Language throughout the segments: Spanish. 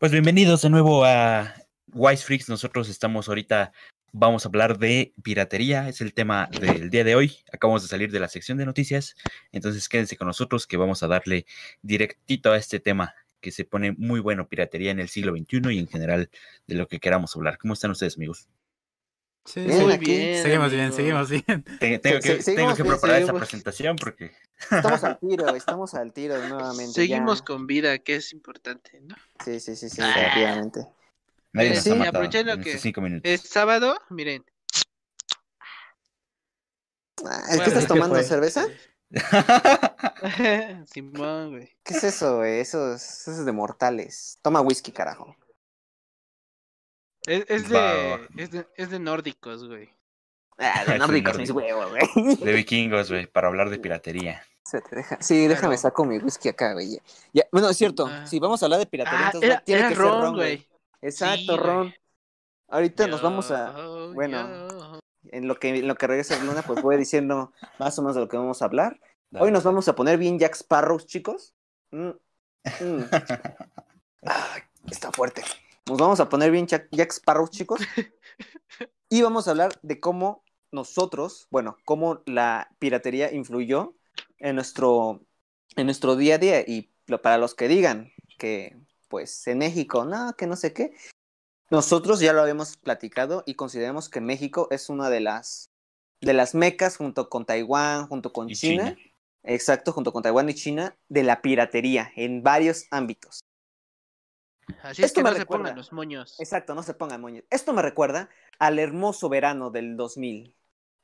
Pues bienvenidos de nuevo a Wise Freaks. Nosotros estamos ahorita, vamos a hablar de piratería, es el tema del día de hoy. Acabamos de salir de la sección de noticias, entonces quédense con nosotros que vamos a darle directito a este tema que se pone muy bueno, piratería en el siglo XXI y en general de lo que queramos hablar. ¿Cómo están ustedes, amigos? Sí, Bien, muy aquí. bien. Seguimos bien, seguimos bien. Te- Tengo, que, tengo que bien, preparar esa presentación porque Estamos al tiro, estamos al tiro nuevamente. Seguimos ya. con vida, que es importante, ¿no? Sí, sí, sí, sí, Ah. efectivamente. nadie Eh, nos sí, ha matado aprovechando en que estos cinco minutos. Es sábado, miren. Ah, ¿Es Bueno, que estás ¿qué tomando fue? cerveza? Simón, güey. ¿Qué es eso, güey? Eso es, eso es de mortales. Toma whisky, carajo. Es, es de, es de es de nórdicos, güey. Ah, de nórdicos mis huevos, güey. de vikingos, güey, para hablar de piratería. Se te deja- Sí, déjame saco mi whisky acá, güey. Ya- ya- Bueno, es cierto. Ah. Si vamos a hablar de piratería, Ah, entonces era, tiene era que ser ron, ron, güey. Exacto, Sí, güey. ron. Ahorita nos vamos a. Bueno. yo. En lo que, en lo que regresa Luna, pues voy diciendo más o menos de lo que vamos a hablar. Dale. Hoy nos vamos a poner bien Jack Sparrows, chicos. Mm, mm. Ay, está fuerte. Nos vamos a poner bien Jack, Jack Sparrows, chicos. Y vamos a hablar de cómo nosotros, bueno, cómo la piratería influyó en nuestro, en nuestro día a día. Y para los que digan que, pues, en México, no, que no sé qué. Nosotros ya lo habíamos platicado y consideramos que México es una de las, de las mecas junto con Taiwán, junto con. China. Exacto, junto con Taiwán y China, de la piratería en varios ámbitos. Así es Esto que me no se recuerda. pongan los moños. Exacto, no se pongan moños. Esto me recuerda al hermoso verano del 2000.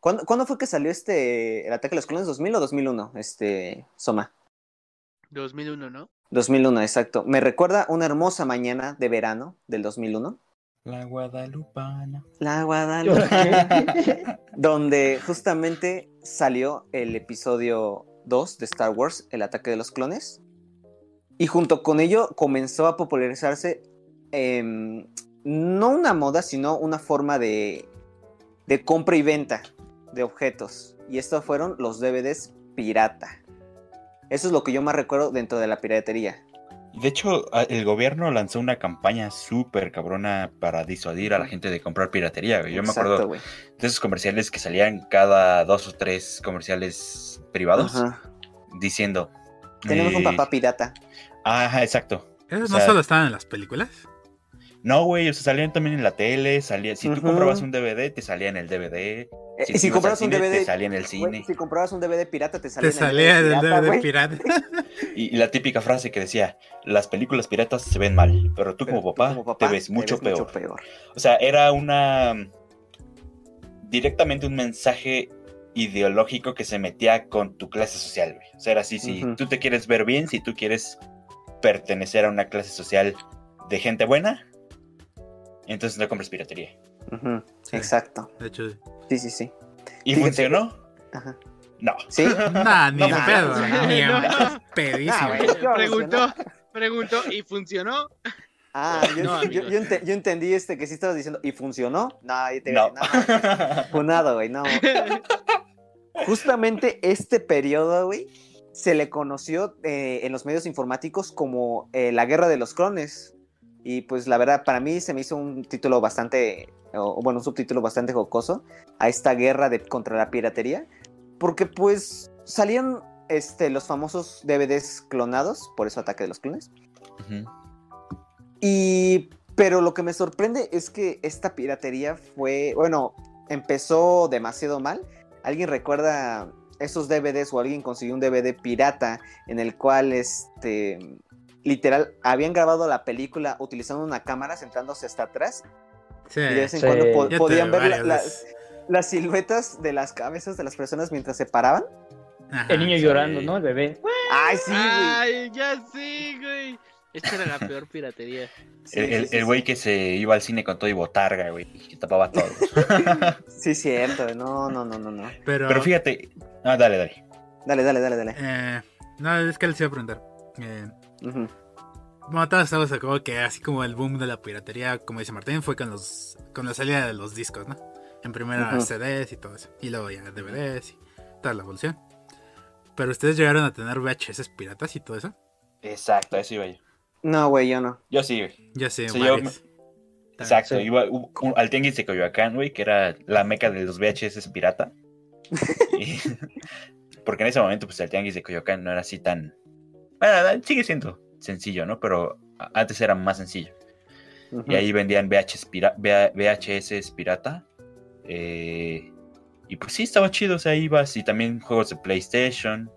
¿Cuándo, cuándo fue que salió este el ataque a los clones? ¿2000 o 2001? Este, Soma. 2001, ¿no? 2001, exacto. Me recuerda una hermosa mañana de verano del 2001. La Guadalupana. La Guadalupe. ¿Qué? donde justamente salió el episodio 2 de Star Wars, El ataque de los clones. Y junto con ello comenzó a popularizarse em, no una moda, sino una forma de, de compra y venta de objetos. Y estos fueron los DVDs pirata. Eso es lo que yo más recuerdo dentro de la piratería. De hecho, el gobierno lanzó una campaña súper cabrona para disuadir a la gente de comprar piratería. Yo me acuerdo de esos comerciales que salían cada dos o tres comerciales privados Ajá. diciendo. Tenemos un eh, papá pirata. Ajá, exacto. ¿Esos O no sea- solo estaban en las películas? No, güey, o sea, salían también en la tele, salía, si tú comprabas un DVD, te salía en el DVD. Eh, Si, y si comprabas un DVD, te salía en el cine. si comprabas un DVD pirata, te salía Te en el salía del pirata, DVD pirata. Y, y la típica frase que decía, las películas piratas se ven mal, pero tú, Pero como, tú papá, como papá te ves mucho peor. peor. O sea, era una... directamente un mensaje ideológico que se metía con tu clase social, güey. O sea, era así, si tú te quieres ver bien, si tú quieres pertenecer a una clase social de gente buena, entonces no compres piratería. Sí. Exacto. De hecho, Sí, sí, sí. ¿Y Fíjate. funcionó? Ajá. No. ¿Sí? nah, ni No, pedo, no, ni no. pedísimo. Ah, güey. ¿qué va a Preguntó, y funcionó. Ah, yo, No, yo- amigos. yo ente- yo entendí este que sí estabas diciendo, ¿y funcionó? No, yo te No. funado, güey, no. Justamente este periodo, güey, se le conoció eh, en los medios informáticos como eh, la guerra de los clones. Y pues la verdad, para mí se me hizo un título bastante, o bueno, un subtítulo bastante jocoso a esta guerra de, contra la piratería. Porque pues salían este, los famosos DVDs clonados, por eso Ataque de los Clones. Y, pero lo que me sorprende es que esta piratería fue, bueno, empezó demasiado mal. ¿Alguien recuerda esos DVDs o alguien consiguió un DVD pirata en el cual, este, literal, habían grabado la película utilizando una cámara sentándose hasta atrás Sí. y de vez en cuando po- podían ver la- las, las siluetas de las cabezas de las personas mientras se paraban? Ajá. El niño llorando, ¿no? El bebé. ¡Ay, sí, güey! Ay, ya sí, güey. Esta era la peor piratería. Sí, el sí, el- sí, el güey sí. que se iba al cine con todo y botarga, güey, que tapaba todo. Sí, cierto. No, no, no, no, no. Pero, Pero fíjate, ah, dale, dale. Dale, dale, dale, dale. eh, no, es que les iba a preguntar. Eh, bueno, todos estamos de acuerdo que así como el boom de la piratería, como dice Martín, fue con los con la salida de los discos, ¿no? En primera. CDs y todo eso. Y luego ya DVDs y toda la evolución. Pero ustedes llegaron a tener VHS piratas y todo eso. Exacto, a eso iba yo. No, güey, yo no. Yo sí, güey. Ya sé, Sí, yo varios. Exacto, Sí. iba al tianguis de Coyoacán, güey, que era la meca de los VHS pirata. Porque en ese momento, pues el tianguis de Coyoacán no era así tan. Bueno, sigue siendo sencillo, ¿no? Pero antes era más sencillo. Y ahí vendían VHS, pira- VA- VHS pirata. eh, y pues sí, estaba chido, o sea, ibas y también juegos de PlayStation,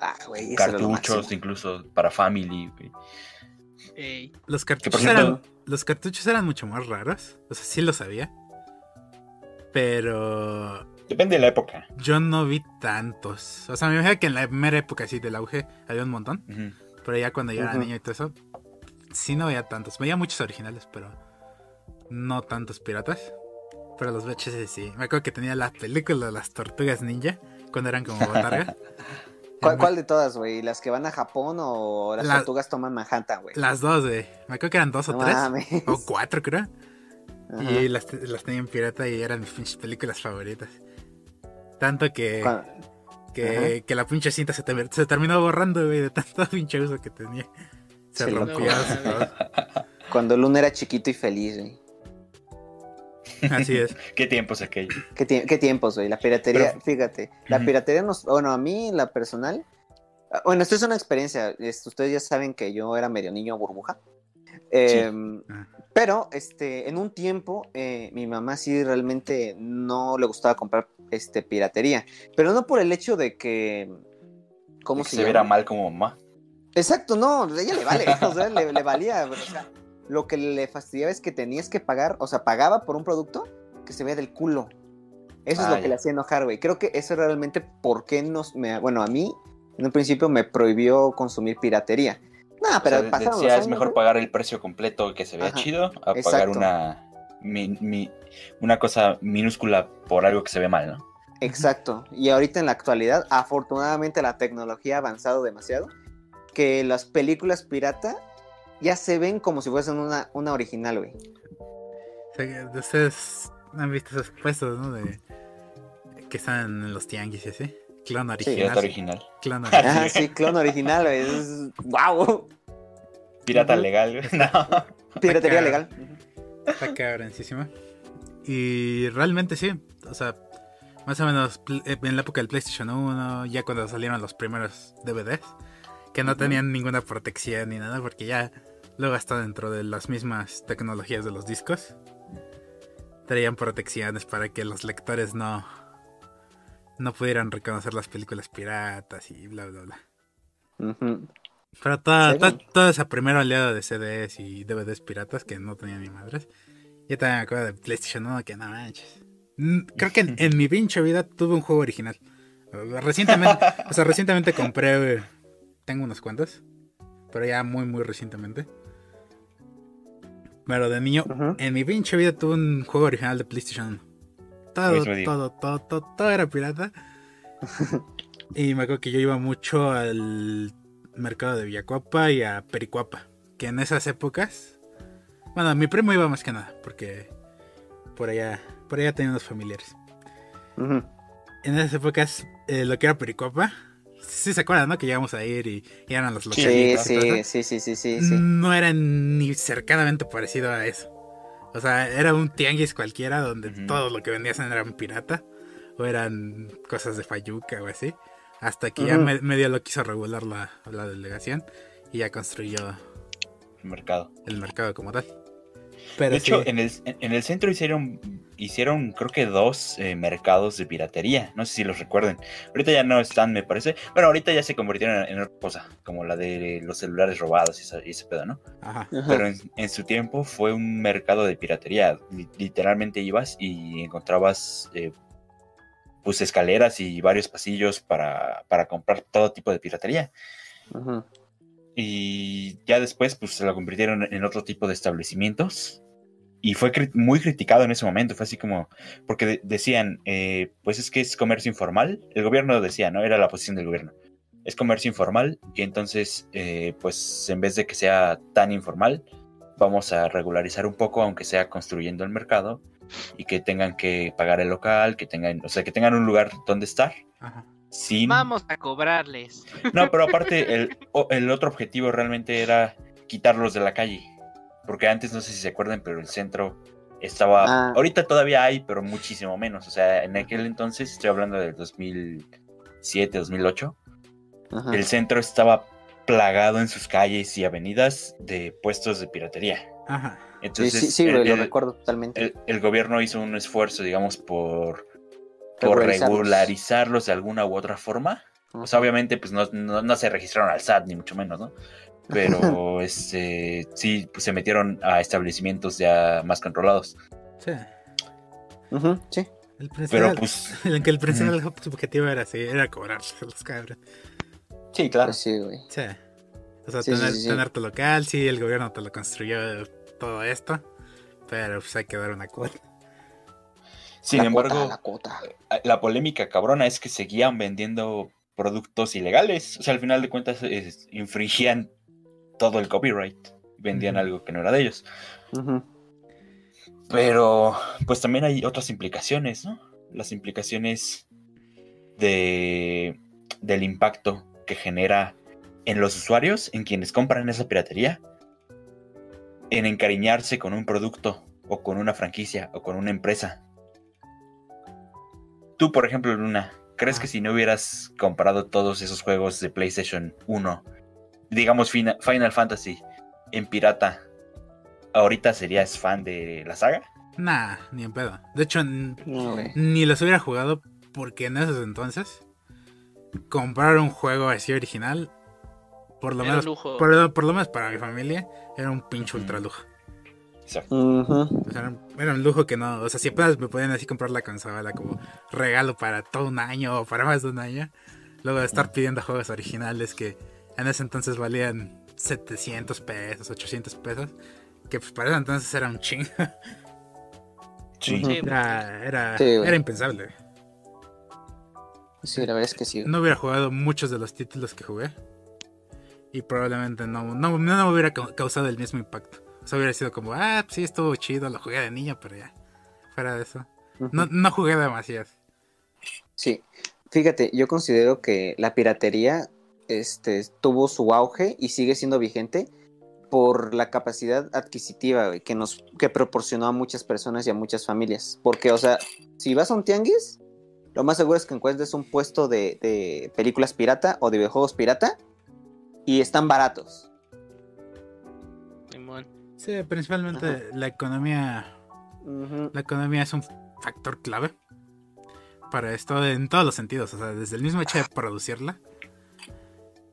Ah, güey, cartuchos, incluso para Family. güey. Ey, Los cartuchos eran. Los cartuchos eran mucho más raros. O sea, sí lo sabía. Pero depende de la época. yo no vi tantos. O sea, me imagino que en la primera época así del auge había un montón. Pero ya cuando yo era niño y todo eso, sí no veía tantos. Veía muchos originales, pero no tantos piratas. Pero los VHS sí. Me acuerdo que tenía la película de las tortugas ninja cuando eran como botarga. ¿Cuál, cuál de todas, güey? ¿Las que van a Japón o las La- tortugas toman Manhattan, güey? Las dos, güey. Me acuerdo que eran dos o No tres. mames. O cuatro, creo. Ajá. Y las, las tenía en pirata y eran mis pinches películas favoritas. Tanto que, que, que la pinche cinta se, ter- se terminó borrando, güey, de tanto pinche uso que tenía. Se rompió. se todo. Cuando Luna era chiquito y feliz, güey. Así es. ¿Qué tiempos aquellos? ¿Qué, tie- qué tiempos, güey? La piratería, Pero- fíjate, la piratería nos, bueno, a mí, la personal, ah, bueno, esto es una experiencia, ustedes ya saben que yo era medio niño burbuja, Ah. Pero, este, en un tiempo, eh, mi mamá sí realmente no le gustaba comprar, este, piratería, pero no por el hecho de que, ¿cómo que se, viera mal como mamá. Exacto, no, a ella le vale, o sea, le, le valía, o sea, lo que le fastidiaba es que tenías que pagar, o sea, pagaba por un producto que se veía del culo. Eso es lo que le hacía enojar, güey. Creo que eso es realmente por qué nos, me, bueno, a mí, en un principio me prohibió consumir piratería. No, pero o sea, pasaron los decía, es mejor güey. pagar el precio completo que se vea Ajá, chido a pagar una, mi- mi- una cosa minúscula por algo que se ve mal, ¿no? Exacto. Y ahorita en la actualidad, afortunadamente la tecnología ha avanzado demasiado, que las películas pirata ya se ven como si fuesen una, una original, güey. O sea, que ustedes han visto esos puestos, ¿no? De que están en los tianguis y así. Clon original. Pirata original. Clon Ah, original. Ah, sí, clon original. Es, wow. Pirata Ujú. legal, güey. No. Piratería legal. Está cabroncísima. Y realmente sí. O sea, más o menos eh, en la época del PlayStation 1, ya cuando salieron los primeros DVDs, que no tenían ninguna protección ni nada, porque ya luego hasta dentro de las mismas tecnologías de los discos, traían protecciones para que los lectores no, no pudieran reconocer las películas piratas y bla, bla, bla. Ujú. Pero toda, toda, toda esa primera oleada de CDs y DVDs piratas que no tenían ni madres. Yo también me acuerdo de PlayStation 1 que no manches. Creo que en, en mi pinche vida tuve un juego original. Uh, Recientemente, o sea, recientemente compré. Tengo unos cuantos. Pero ya muy, muy recientemente. Pero de niño, en mi pinche vida tuve un juego original de PlayStation 1. Todo, todo, todo, todo, todo era pirata. y me acuerdo que yo iba mucho al mercado de Villacuapa y a Pericuapa. Que en esas épocas. Bueno, mi primo iba más que nada, porque por allá, por allá tenía unos familiares. En esas épocas, eh, lo que era Pericuapa, sí se acuerdan, ¿no? Que llegamos a ir y, y eran los Sí, todo sí, eso. sí, sí, sí, sí, sí. No era ni cercanamente parecido a eso. O sea, era un tianguis cualquiera donde todo lo que vendían eran pirata o eran cosas de Fayuca o así. Hasta que ya me- medio lo quiso regular la, la delegación y ya construyó El mercado. el mercado como tal. Pero de hecho, en, el, en el centro hicieron, hicieron creo que dos eh, mercados de piratería. No sé si los recuerden. Ahorita ya no están, me parece. Bueno, ahorita ya se convirtieron en, en otra cosa, como la de los celulares robados y, esa- y ese pedo, ¿no? ajá. Ajá. Pero en, en su tiempo fue un mercado de piratería. Li- Literalmente ibas y encontrabas eh, pues escaleras y varios pasillos para, para comprar todo tipo de piratería. Ujú. Y ya después pues se lo convirtieron en otro tipo de establecimientos. Y fue cri- muy criticado en ese momento. Fue así como, porque de- decían, eh, pues es que es comercio informal. El gobierno decía, ¿no? Era la posición del gobierno. Es comercio informal y entonces, eh, pues en vez de que sea tan informal, vamos a regularizar un poco, aunque sea construyendo el mercado y que tengan que pagar el local, que tengan, o sea, que tengan un lugar donde estar. ajá. Sin... Vamos a cobrarles. No, pero aparte, el, el otro objetivo realmente era quitarlos de la calle. Porque antes, no sé si se acuerdan, pero el centro estaba... Ah. Ahorita todavía hay, pero muchísimo menos. O sea, en aquel entonces, estoy hablando del 2007, 2008, Ajá. el centro estaba plagado en sus calles y avenidas de puestos de piratería. Ajá. Sí, Entonces, sí, sí, el- lo el- recuerdo totalmente. el, el gobierno hizo un esfuerzo, digamos, por, por Regularizarlos. regularizarlos de alguna u otra forma. O sea, Ajá. obviamente, pues no, no, no se registraron al SAT, ni mucho menos, ¿no? Pero este sí pues, se metieron a establecimientos ya más controlados. Sí. Sí. El Pero principal, pues, que el principal objetivo era así, era cobrarse a los cabros. sí, claro. Pues sí, güey. Sí. O sea, Sí, sí, tener, sí, sí. tener tu local, sí, el gobierno te lo construyó todo esto. Pero pues hay que dar una cuota. Sin La embargo, cuota, la cuota. la polémica cabrona es que seguían vendiendo productos ilegales. O sea, al final de cuentas, es- infringían todo el copyright. Vendían algo que no era de ellos. Pero, pues también hay otras implicaciones, ¿no? Las implicaciones de, del impacto que genera en los usuarios, en quienes compran esa piratería, en encariñarse con un producto o con una franquicia o con una empresa. Tú, por ejemplo, Luna, ¿crees Ah. que si no hubieras comprado todos esos juegos de PlayStation 1, digamos Fina- Final Fantasy, en pirata, ahorita serías fan de la saga? Nah, ni en pedo. De hecho, No, ni los hubiera jugado porque en esos entonces comprar un juego así original, por lo Era menos, lujo. por, por lo menos para mi familia, era un pinche ultra lujo. Exacto. O sea, era, era un lujo que no, o sea, si apenas me podían así comprar la consola como regalo para todo un año o para más de un año, luego de estar pidiendo juegos originales que en ese entonces valían 700 pesos, 800 pesos, que pues para ese entonces era un chingo. Sí. Era, era, Sí, güey. era impensable. Sí, la verdad es que sí. No hubiera jugado muchos de los títulos que jugué. Y probablemente no, no, no me hubiera ca- causado el mismo impacto. O sea, hubiera sido como, ah, sí, estuvo chido, lo jugué de niño, pero ya. Fuera de eso. No, no jugué demasiado. Sí. Fíjate, yo considero que la piratería este, tuvo su auge y sigue siendo vigente por la capacidad adquisitiva güey, que nos que proporcionó a muchas personas y a muchas familias. Porque, o sea, si vas a un tianguis, lo más seguro es que encuentres un puesto de, de películas pirata o de videojuegos pirata y están baratos. Sí, principalmente Ajá. la economía. La economía es un factor clave para esto en todos los sentidos. O sea, desde el mismo hecho de producirla.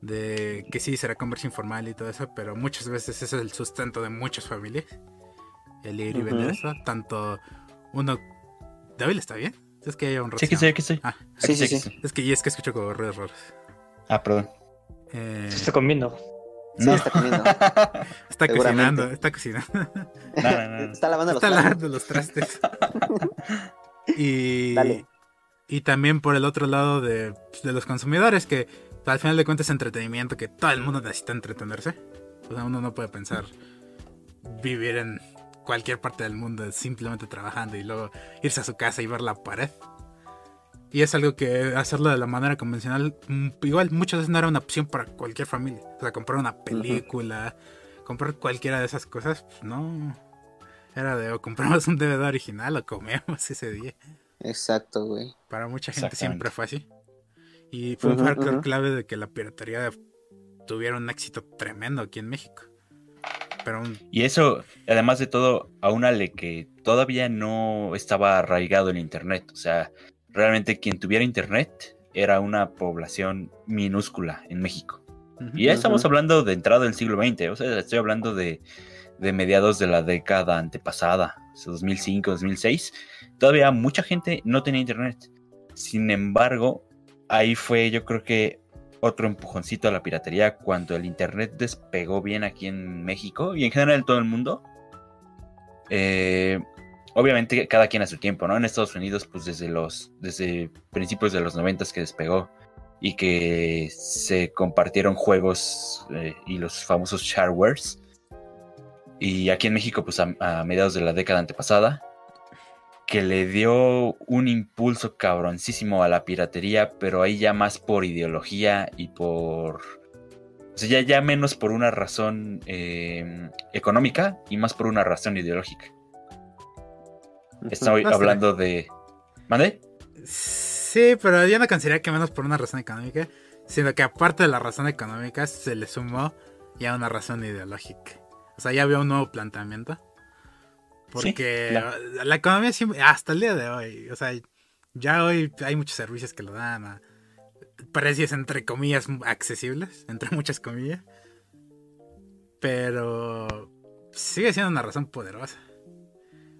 De que sí será comercio informal y todo eso, pero muchas veces ese es el sustento de muchas familias. El ir y vender eso. Tanto uno. David está bien. Es que hay un Sí, aquí estoy, aquí estoy. Ah, Sí, sí, sí. es que y es que escucho como ruidos raros. Ah, perdón. Eh, Se está comiendo. Sí, está comiendo. está cocinando, está cocinando. No, no, no, no. Está lavando los Está lavando los trastes. y, Dale. y también por el otro lado de, de los consumidores, que al final de cuentas es entretenimiento, que todo el mundo necesita entretenerse. O sea, uno no puede pensar vivir en cualquier parte del mundo simplemente trabajando y luego irse a su casa y ver la pared. Y es algo que hacerlo de la manera convencional, mm, igual muchas veces no era una opción para cualquier familia. O sea, comprar una película, comprar cualquiera de esas cosas, pues no. Era de o compramos un DVD original o comemos ese día. Exacto, güey. Para mucha gente siempre fue así. Y fue un factor clave de que la piratería tuviera un éxito tremendo aquí en México. Pero un- Y eso, además de todo, aúnale que todavía no estaba arraigado el Internet. O sea, realmente quien tuviera Internet era una población minúscula en México. Y ya estamos hablando de entrada del siglo XX. O sea, estoy hablando de, de mediados de la década antepasada, o sea, 2005, 2006. Todavía mucha gente no tenía Internet. Sin embargo, ahí fue yo creo que otro empujoncito a la piratería cuando el internet despegó bien aquí en México y en general en todo el mundo. Eh, obviamente cada quien a su tiempo, ¿no? En Estados Unidos, pues desde los desde principios de los noventas que despegó y que se compartieron juegos eh, y los famosos sharewares. Y aquí en México, pues a, a mediados de la década antepasada, que le dio un impulso cabroncísimo a la piratería, pero ahí ya más por ideología y por O sea, ya, ya menos por una razón eh, económica y más por una razón ideológica. Estoy No sé. hablando de. ¿Mande? Sí, pero yo no consideraría que menos por una razón económica, sino que aparte de la razón económica se le sumó ya una razón ideológica. O sea, ya había un nuevo planteamiento. Porque claro. la economía siempre, hasta el día de hoy, o sea, ya hoy hay muchos servicios que lo dan a precios entre comillas accesibles, entre muchas comillas. Pero sigue siendo una razón poderosa.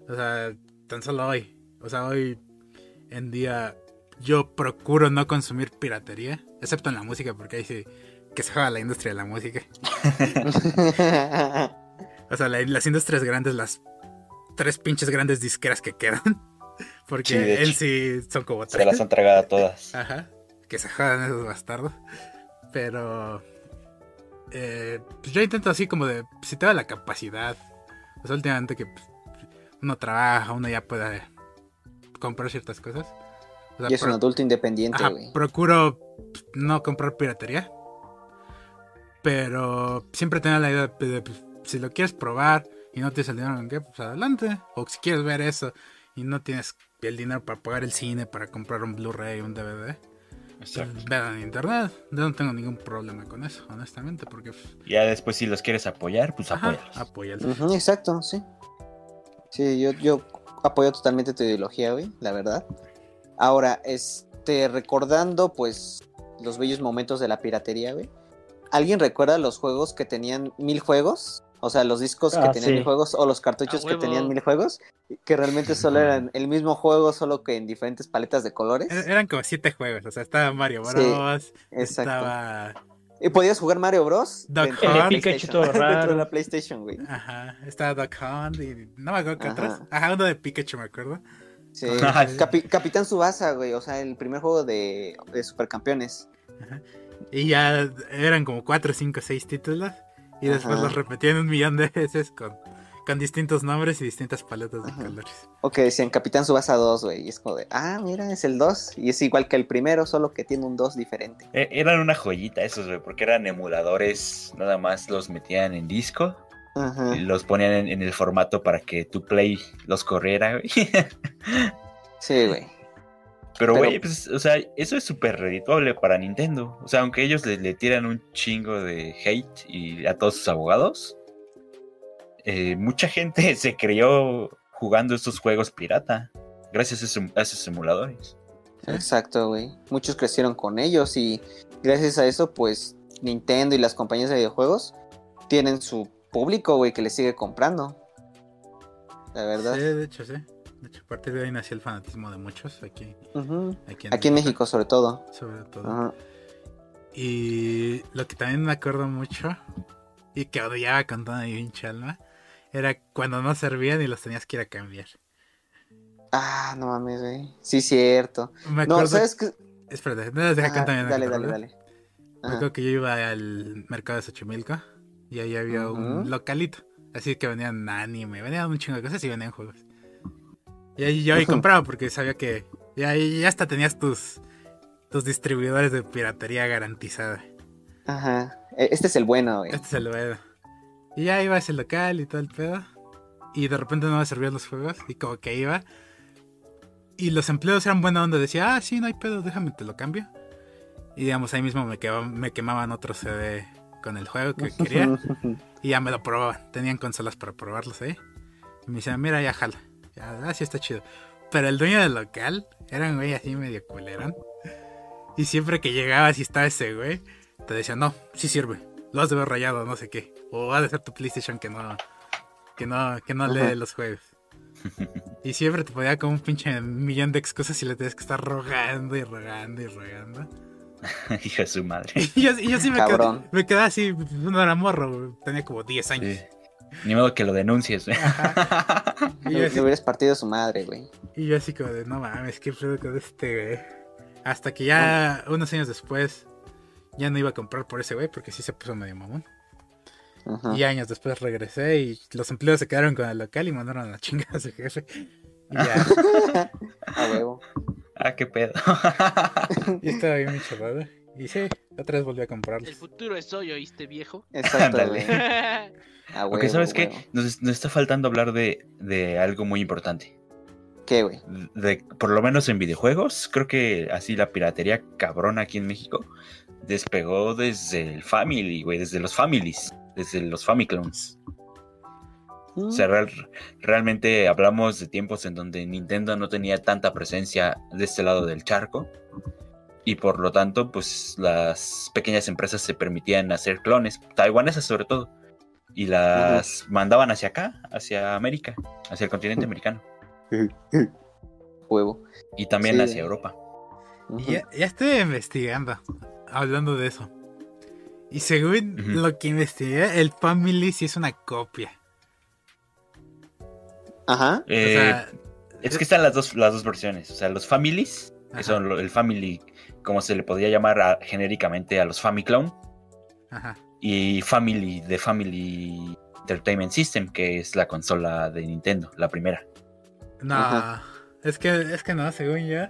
O sea, tan solo hoy. O sea, hoy en día yo procuro no consumir piratería, excepto en la música, porque ahí sí que se juega la industria de la música. O sea, la- las industrias grandes, las tres pinches grandes disqueras que quedan. Porque Sí, en sí son como Se las han tragado todas. Ajá. Que se jodan esos bastardos. Pero. eh, pues yo intento así como de. Si tengo la capacidad. Sea, últimamente que pues, uno trabaja, uno ya puede comprar ciertas cosas. O sea, y es un adulto independiente, ajá, güey. procuro pues, no comprar piratería. Pero siempre tengo la idea de, de, pues, si lo quieres probar y no tienes el dinero en qué, pues adelante. O si quieres ver eso y no tienes el dinero para pagar el cine, para comprar un Blu-ray, un DVD, pues, vean en internet. Yo no tengo ningún problema con eso, honestamente, porque pues, Ya después, si los quieres apoyar, pues ajá, apóyalos. apóyalos. Ujú, exacto, sí. Sí, yo, yo apoyo totalmente tu ideología, güey, la verdad. Ahora, este, recordando, pues, los bellos momentos de la piratería, güey. ¿Alguien recuerda los juegos que tenían mil juegos? O sea, los discos que Ah, tenían sí. mil juegos o los cartuchos ¡A que tenían mil juegos, que realmente solo eran el mismo juego, solo que en diferentes paletas de colores. Er- Eran como siete juegos, o sea, estaba Mario Sí, Bros, Exacto. estaba... Y podías jugar Mario Bros. Duck de Hunt. El Pikachu PlayStation. todo dentro de raro. la PlayStation, güey. Ajá, estaba Duck Hunt y no me acuerdo qué Ajá. otros. Ajá, uno de Pikachu, me acuerdo. Sí. Ajá. Capi- Capitán Subasa, güey. O sea, el primer juego de, de supercampeones. Y ya eran como 4, 5, 6 títulos. Y después Ajá. los repetían un millón de veces con, con distintos nombres y distintas paletas de Ajá. colores. O que decían Capitán Subasa 2, güey. Y es como de, ah, mira, es el 2. Y es igual que el primero, solo que tiene un 2 diferente. E- Eran una joyita esos, güey, porque eran emuladores, nada más los metían en disco Ajá. y los ponían en, en el formato para que tu Play los corriera, güey. Sí, güey. Pero, güey, pues, o sea, eso es súper redituable para Nintendo. O sea, aunque ellos le, le tiran un chingo de hate y a todos sus abogados, eh, mucha gente se crió jugando estos juegos pirata, gracias a, esos- a esos emuladores. Exacto, güey. Muchos crecieron con ellos y gracias a eso, pues, Nintendo y las compañías de videojuegos tienen su público, güey, que les sigue comprando. La verdad. Sí, de hecho, sí. De hecho, a partir de ahí nació el fanatismo de muchos aquí, aquí, Aquí en México, sobre todo. Sobre todo. Y lo que también me acuerdo mucho y que odiaba con toda mi pinche alma era cuando no servían y los tenías que ir a cambiar. Ah, no mames, güey. Sí, cierto. Me No, acuerdo. ¿sabes qué? Espérate, no les deja Ajá, contar dale, dale, dale. Me acuerdo que yo iba al mercado de Xochimilco y ahí había un localito. Así que venían anime, venían un chingo de cosas y venían juegos. Y ahí yo ahí compraba porque sabía que ya, ya hasta tenías tus, tus distribuidores de piratería garantizada. Ajá. E- Este es el bueno, güey. Este es el pedo. Y ya iba a ese local y todo el pedo. Y de repente no me servían los juegos. Y como que iba. Y los empleados eran buena onda. Decía, ah, sí, no hay pedo, déjame, te lo cambio. Y digamos, ahí mismo me, quedaba- me quemaban otro CD con el juego que quería. y ya me lo probaban. Tenían consolas para probarlos ahí. Y me decían, mira, ya jala. Ah, sí está chido. Pero el dueño del local era un güey así medio culerón. Y siempre que llegabas y estaba ese güey, te decía, no, sí sirve. Lo has de ver rayado, no sé qué. O ha de ser tu PlayStation que no, que no, que no lee los juegos. Y siempre te podía como un pinche millón de excusas y le tenías que estar rogando y rogando y rogando. Hijo de su madre. Y yo, y yo sí me quedé, Cabrón. me quedaba así, no era morro, tenía como 10 años. Sí. Ni modo que lo denuncies, güey. Y Le yo, así, le hubieras partido su madre, güey. y yo así como de, no mames, qué pedo con este güey. Hasta que ya unos años después ya no iba a comprar por ese güey porque sí se puso medio mamón. Ajá. Y años después regresé y los empleados se quedaron con el local y mandaron a la chingada a su jefe. Y ya, A huevo. Ah, qué pedo. y estaba bien mi chaval. Y sí, otra vez volví a comprarlos. El futuro es hoy, ¿oíste, viejo? Exacto, Ándale. güey. A Porque huevo, sabes qué, huevo. nos, nos está faltando hablar de, de algo muy importante. ¿Qué, güey? De, por lo menos en videojuegos, creo que así la piratería cabrona aquí en México despegó desde el Family, güey, desde los Families, desde los Famiclones. O sea, real- realmente hablamos de tiempos en donde Nintendo no tenía tanta presencia de este lado del charco. Y por lo tanto, pues las pequeñas empresas se permitían hacer clones, taiwanesas sobre todo. Y las mandaban hacia acá, hacia América, hacia el continente americano. Huevo. Y también Sí. hacia Europa. Ya, ya estoy investigando, hablando de eso. Y según lo que investigué, el Family sí es una copia. Ajá. Eh, o sea, es que están las dos, las dos versiones. O sea, los Families, que Ajá. son el Family, como se le podría llamar a- genéricamente a los Famiclone. ajá. y Family de Family Entertainment System, que es la consola de Nintendo, la primera. No, Ajá. es que, es que no, según yo.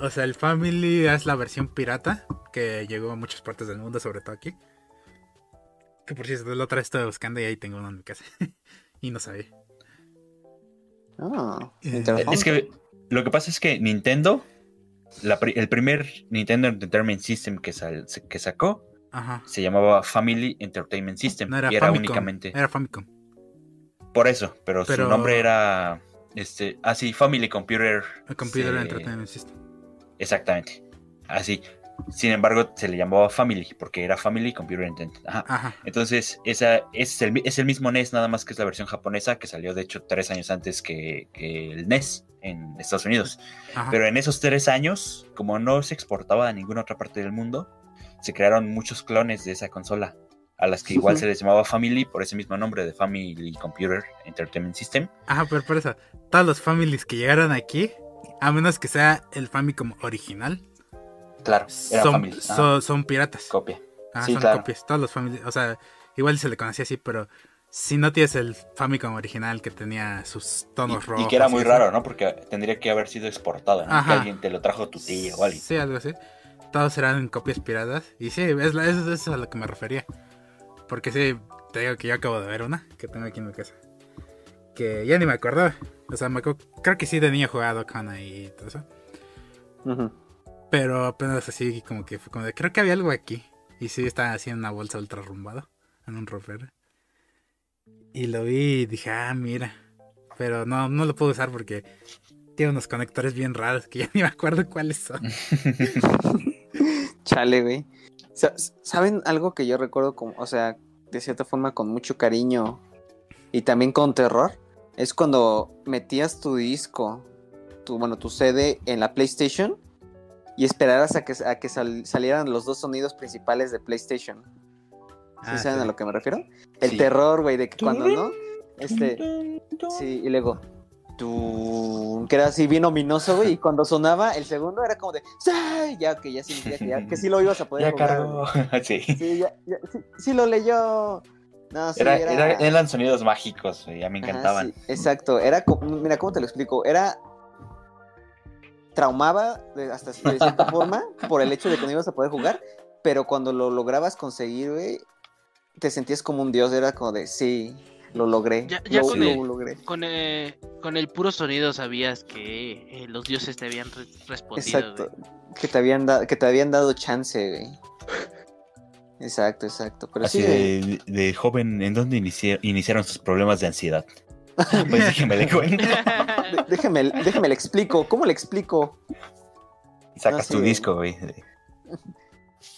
O sea, el Family es la versión pirata que llegó a muchas partes del mundo, sobre todo aquí. Que por cierto, la otra vez estuve buscando y ahí tengo uno en mi casa. y no sabía. Ah, Eh. Es que lo que pasa es que Nintendo, la el primer Nintendo Entertainment System que, sal- que sacó, Ajá. se llamaba Family Entertainment System. No era y era Famicom. únicamente Era Famicom. por eso, pero, Pero- su nombre era este, así, Family Computer. El Computer se- Entertainment System. Exactamente. Así. Sin embargo, se le llamaba Family, porque era Family Computer Entertainment. Ajá. Ajá. Entonces, esa es el, es el mismo NES, nada más que es la versión japonesa, que salió de hecho tres años antes que, que el NES en Estados Unidos. Ajá. Pero en esos tres años, como no se exportaba a ninguna otra parte del mundo, se crearon muchos clones de esa consola, a las que igual se les llamaba Family por ese mismo nombre de Family Computer Entertainment System. Ajá, pero por eso, todos los families que llegaron aquí, a menos que sea el Famicom original, Claro, son, piratas. copia. Ajá, sí, son claro. copias. Todos los families, o sea, igual se le conocía así, pero si no tienes el Famicom original que tenía sus Y, tonos rojos. y que era muy raro, ¿no? Porque tendría que haber sido exportado, ¿no? Que alguien te lo trajo tu tía o alguien. Sí, algo así. Todos eran copias piratas. Y sí, es, la- eso, eso es a lo que me refería. Porque sí, te digo que yo acabo de ver una que tengo aquí en mi casa. Que ya ni me acordaba. O sea, me acuerdo- creo que sí de niño jugado con ahí y todo eso. Ujú. Pero apenas así como que fue como creo que había algo aquí. Y sí, estaba así en una bolsa ultra rumbada. En un ropero. Y lo vi y dije, ah, mira. Pero no, no lo puedo usar porque tiene unos conectores bien raros que ya ni me acuerdo cuáles son. Chale, güey. Sa- ¿Saben algo que yo recuerdo como, o sea, de cierta forma con mucho cariño y también con terror? Es cuando metías tu disco, tu, bueno, tu CD en la PlayStation y esperaras a que, a que sal- salieran los dos sonidos principales de PlayStation. ¿Sí Ah, saben sí. a lo que me refiero? El Sí. terror, güey, de que cuando no, este, sí, y luego, tú, que era así bien ominoso, güey, y cuando sonaba el segundo era como de, ¡Sí! ya que ya sí, que, ya- que sí lo ibas a poder Ya jugar, cargó. güey. sí. Sí, ya, ya- sí, sí lo leyó. No, sí, Era- era, era- eran sonidos mágicos, güey, ya me Ajá, encantaban. sí, exacto, era, mira, ¿cómo te lo explico? Era traumaba de- hasta de cierta forma por el hecho de que no ibas a poder jugar, pero cuando lo lograbas conseguir, güey, te sentías como un dios, era como de, sí, lo logré, Ya- ya lo, con lo el- logré. Con, eh, con el puro sonido sabías que eh, los dioses te habían re- respondido. Exacto, güey. que te habían dado, que te habían dado chance, güey. Exacto, exacto, pero Así sí, de, de joven, ¿en dónde inici- iniciaron sus problemas de ansiedad? Pues déjeme le cuento. Déjeme, déjeme le explico, ¿cómo le explico? Sacas No, tu disco, güey.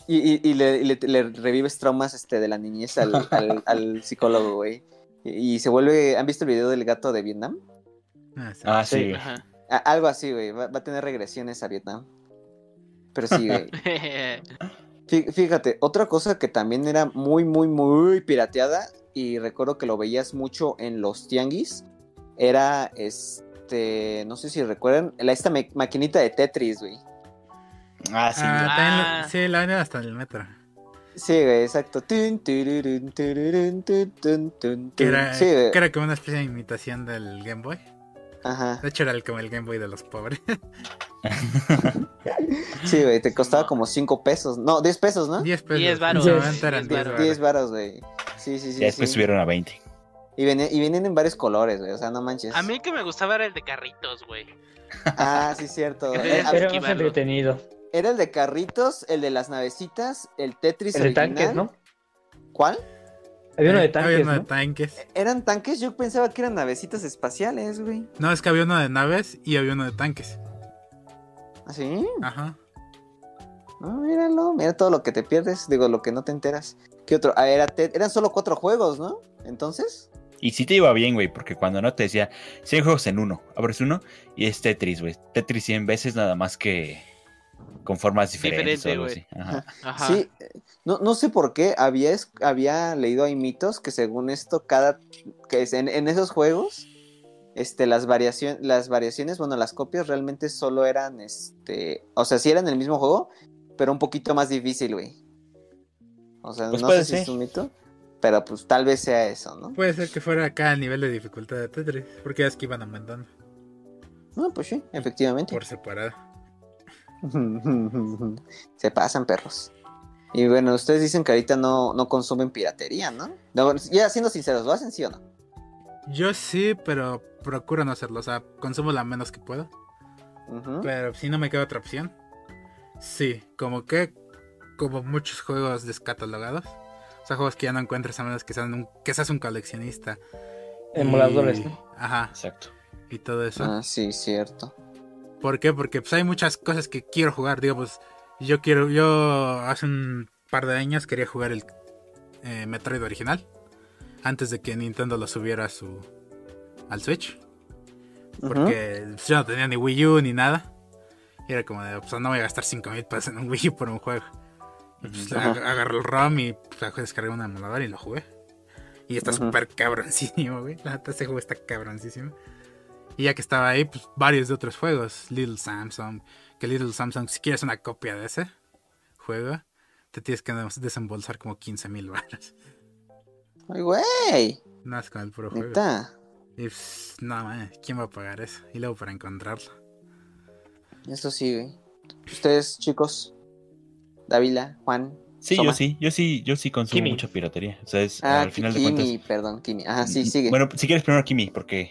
Y, y- y le, y le- le revives traumas este, de la niñez al, al- al psicólogo, güey. Y, y se vuelve. ¿Han visto el video del gato de Vietnam? Ah, sí. Ah, sí. Ajá. A- algo así, güey. Va, va a tener regresiones a Vietnam. Pero sí, güey. Fí- Fíjate, otra cosa que también era muy, muy, muy pirateada. Y recuerdo que lo veías mucho en los tianguis. Era este. No sé si recuerdan. La, esta ma- maquinita de Tetris, güey. Ah, sí. Ah, Ah. sí, la vendían hasta en el metro. Sí, güey, exacto. Tun, tururun, tururun, tun, tun, tun, Que era, Sí, era como una especie de imitación del Game Boy. Ajá. De hecho, era el, como el Game Boy de los pobres. Sí, güey, te costaba como 5 pesos. No, 10 pesos, ¿no? 10 pesos. 10 varos. En ese momento eran 10 10 varos. 10 varos, güey. Sí, sí, sí. ya después sí. subieron a 20. Y, venía- y venían en varios colores, güey. O sea, no manches. A mí el que me gustaba era el de carritos, güey. Ah, sí, cierto. Era, más entretenido. era el de carritos, el de las navecitas, el Tetris El de original. tanques, ¿no? ¿Cuál? Había uno de Había tanques, uno de ¿no? tanques. ¿Eran tanques? Yo pensaba que eran navecitas espaciales, güey. No, es que había uno de naves y había uno de tanques. ¿Ah, sí? Ajá. No, míralo. Mira todo lo que te pierdes. Digo, lo que no te enteras. ¿Qué otro? Ah, era Tet- eran solo cuatro juegos, ¿no? Entonces. Y sí te iba bien, güey, porque cuando no te decía 100 juegos en uno, abres uno y es Tetris, güey. Tetris 100 veces nada más que con formas diferentes Diferente, o algo así. Ajá. Ajá. Sí, no, no sé por qué había, había leído ahí mitos que según esto, cada que es en, en esos juegos, este, las variaciones, las variaciones, bueno, las copias realmente solo eran, este, o sea, sí eran el mismo juego, pero un poquito más difícil, güey. O sea, Pues no sé si es un mito, pero pues tal vez sea eso, ¿no? Puede ser que fuera acá el nivel de dificultad de Tetris. Porque ya es que iban aumentando No, pues sí, efectivamente. por separado. Se pasan, perros. Y bueno, ustedes dicen que ahorita no, no consumen piratería, ¿no? No, Ya siendo sinceros, ¿lo hacen sí o no? Yo sí, pero procuro no hacerlo. O sea, consumo la menos que puedo. Pero si no me queda otra opción. Sí, como que. Como muchos juegos descatalogados. O sea, juegos que ya no encuentras a menos que, sean un, que seas un coleccionista. Emuladores, Y- ¿no? Ajá, Exacto. y todo eso. Ah, sí, cierto. ¿Por qué? Porque pues hay muchas cosas que quiero jugar. Digo, pues yo quiero, yo hace un par de años quería jugar el eh, Metroid original. Antes de que Nintendo lo subiera a su al Switch. Porque pues, yo no tenía ni Wii U ni nada. Y era como de, pues no voy a gastar 5 mil pesos en un Wii U por un juego. Pues agarré el ROM y pues, descargué un emulador y lo jugué. Y está súper cabroncísimo, güey. La neta, ese juego está cabroncísimo. Y ya que estaba ahí, pues varios de otros juegos. Little Samsung. Que Little Samsung, si quieres una copia de ese juego, te tienes que desembolsar como 15 mil balas. Ay, güey. Nada más con el puro juego. Neta. Y pues, no, man, ¿quién va a pagar eso? Y luego para encontrarlo. Eso sí, güey. Ustedes, chicos. Dávila, Juan. Sí, Soma. yo sí, yo sí, yo sí consumo Kimi. mucha piratería. O sea, es, Ah, al final de Kimi, cuentas. perdón, Kimi. Ajá, sí, sigue. Bueno, si quieres primero Kimi, porque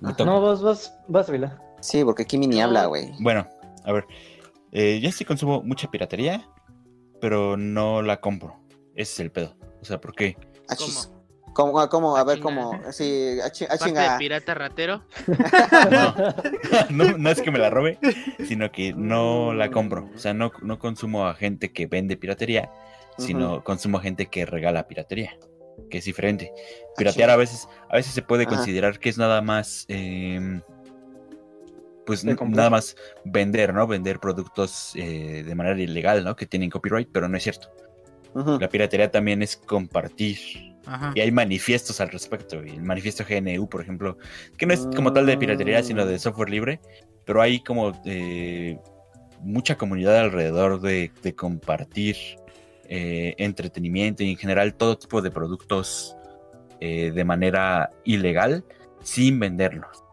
me. No, vas, vas, vas, Vila. Sí, porque Kimi ni No. habla, güey. Bueno, a ver. eh, yo sí consumo mucha piratería, pero no la compro. Ese es el pedo. O sea, ¿por qué? Achis. ¿Cómo? ¿Cómo? ah, ¿Cómo? A Ah, ver. ¿cómo? Sí, a, chi- a Parte de pirata ratero. No. no, no es que me la robe, sino que no la compro. O sea, no, no consumo a gente que vende piratería, sino consumo a gente que regala piratería, que es diferente. Piratear a veces, a veces se puede Ajá. considerar que es nada más, em, pues nada más vender, ¿no? Vender productos eh, de manera ilegal, ¿no? Que tienen copyright, pero no es cierto. La piratería también es compartir. Ajá. Y hay manifiestos al respecto. y El manifiesto GNU, por ejemplo, que no es como tal de piratería, sino de software libre, pero hay como eh, mucha comunidad alrededor de, de compartir eh, entretenimiento y en general todo tipo de productos eh, de manera ilegal sin venderlos.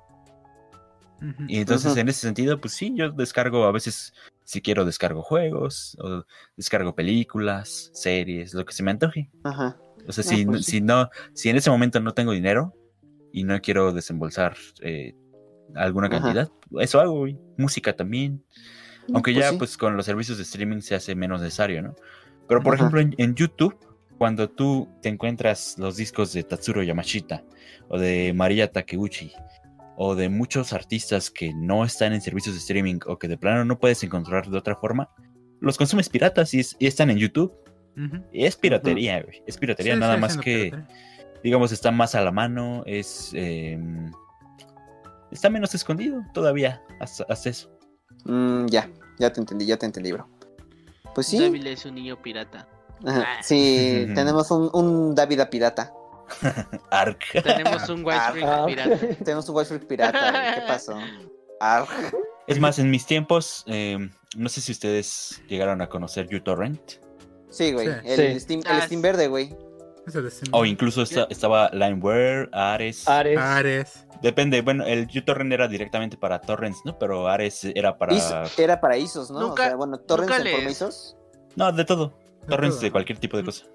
Y entonces en ese sentido, pues sí, yo descargo a veces, si quiero, descargo juegos, o descargo películas, series, lo que se me antoje. Ajá. O sea, Ah, si, pues sí. si no, si en ese momento no tengo dinero y no quiero desembolsar eh, alguna Ajá. cantidad, eso hago, güey. Música también. Aunque Pues ya, sí. pues con los servicios de streaming se hace menos necesario, ¿no? Pero por Ajá. ejemplo, en, en YouTube, cuando tú te encuentras los discos de Tatsuro Yamashita o de María Takeuchi o de muchos artistas que no están en servicios de streaming o que de plano no puedes encontrar de otra forma, los consumes piratas y, y están en YouTube. Es piratería, güey. Es piratería Sí, nada más que, piratería. digamos, está más a la mano, es... eh, está menos escondido todavía, hasta, hasta eso. Mm, ya, ya te entendí, ya te entendí, bro. Pues sí. David es un niño pirata. Ajá, Ah. Sí, tenemos un, un Dávida pirata. Arc. Tenemos un White Freak pirata. Tenemos un White Freak pirata. ¿Qué pasó? Arg. Es más, en mis tiempos, eh, no sé si ustedes llegaron a conocer uTorrent. Sí, güey. Sí. El, Sí. Steam, Ah, el Steam verde, güey. O incluso esta- estaba LimeWare, Ares. Ares. Ares. Depende, bueno, el uTorrent era directamente para torrents, ¿no? Pero Ares era para... Is- era para ISOs, ¿no? Nunca- o sea, bueno, torrents en forma ISOs. No, de todo. Torrents todo. de cualquier tipo de cosa.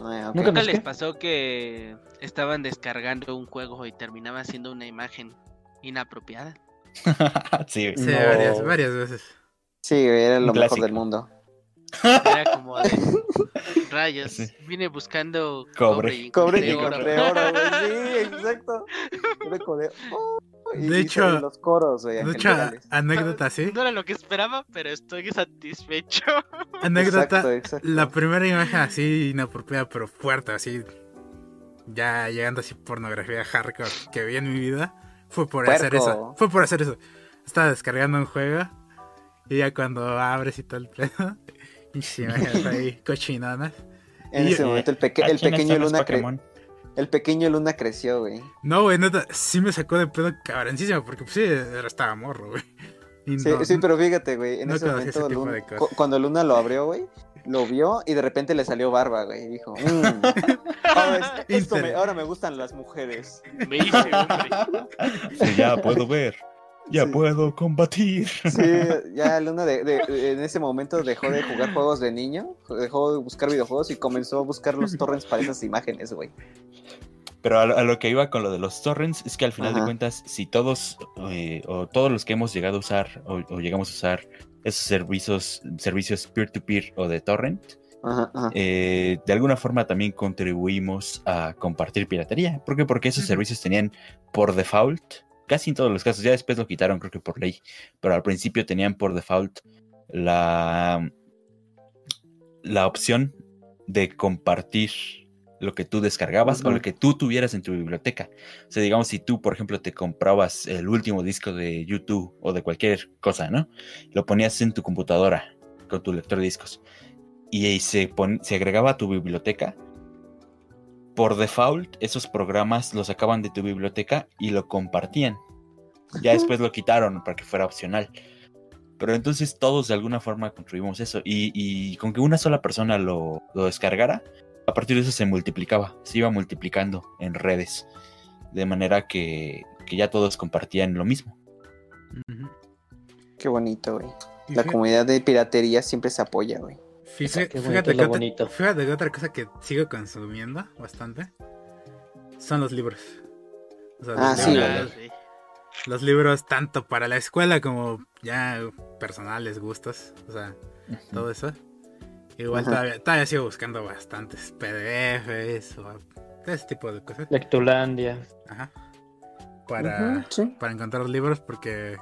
Ah, ok. Nunca ¿Nunca ¿Los les pasó que estaban descargando un juego y terminaba siendo una imagen inapropiada? sí, güey. Sí, No. varias, varias veces. Sí, güey, era Un lo mejor clásico. del mundo. Era como de rayos. Sí. Vine buscando Cobre. cobre, y Cobre encontré y oro". güey. Sí, exacto. Era como de, oh, y- De hecho- los coros, De hecho, anécdota así. No era lo que esperaba, pero estoy satisfecho. Anécdota. Exacto, exacto. La primera imagen así inapropiada, pero fuerte, así. Ya llegando así pornografía hardcore que vi en mi vida. Fue por hacer eso. Fue por hacer eso. Estaba descargando un juego. Y ya cuando abres y todo el pedo. Y sí, ahí cochinonas. En y- ese momento el, peque- el ¿quiénes pequeño Luna cre- Pokémon? el pequeño Luna creció, güey. No, güey, neta, sí me sacó de pedo cabroncísimo. Porque pues sí, era- estaba morro, güey. Sí, no- sí, pero fíjate, güey, en no ese ese momento tipo Luna- cu- cuando Luna lo abrió, güey, lo vio y de repente le salió barba, güey. y Dijo, "Mm, ahora, es- esto me, ahora me gustan las mujeres. Me hice hombre. Sí, ya puedo ver. Ya Sí. puedo combatir. Sí, ya Luna de, de- en ese momento dejó de jugar juegos de niño, dejó de buscar videojuegos y comenzó a buscar los torrents para esas imágenes, güey. Pero a, lo- a lo que iba con lo de los torrents es que al final de cuentas, si todos eh, o todos los que hemos llegado a usar o, o llegamos a usar esos servicios, servicios peer-to-peer o de torrent, Ajá, ajá. eh, de alguna forma también contribuimos a compartir piratería. ¿Por qué? Porque esos servicios tenían por default, casi en todos los casos, ya después lo quitaron creo que por ley, pero al principio tenían por default la, la opción de compartir lo que tú descargabas o Ujú. lo que tú tuvieras en tu biblioteca. O sea, digamos, si tú, por ejemplo, te comprabas el último disco de YouTube o de cualquier cosa, ¿no? Lo ponías en tu computadora con tu lector de discos y ahí se, se agregaba a tu biblioteca. Por default, esos programas los sacaban de tu biblioteca y lo compartían. Ya después lo quitaron para que fuera opcional. Pero entonces todos de alguna forma contribuimos eso. Y, y con que una sola persona lo, lo descargara, a partir de eso se multiplicaba. Se iba multiplicando en redes. De manera que, que ya todos compartían lo mismo. Qué bonito, güey. La comunidad de piratería siempre se apoya, güey. Fíjate, que otra, bonito. fíjate que otra cosa que sigo consumiendo bastante son los libros. O sea, Ah, los sí, libros- Ah, sí. los libros tanto para la escuela como ya personales, gustos, o sea, todo eso. Igual todavía, todavía sigo buscando bastantes PDFs o ese tipo de cosas. Lectulandia. Ajá. Para, sí. para encontrar libros porque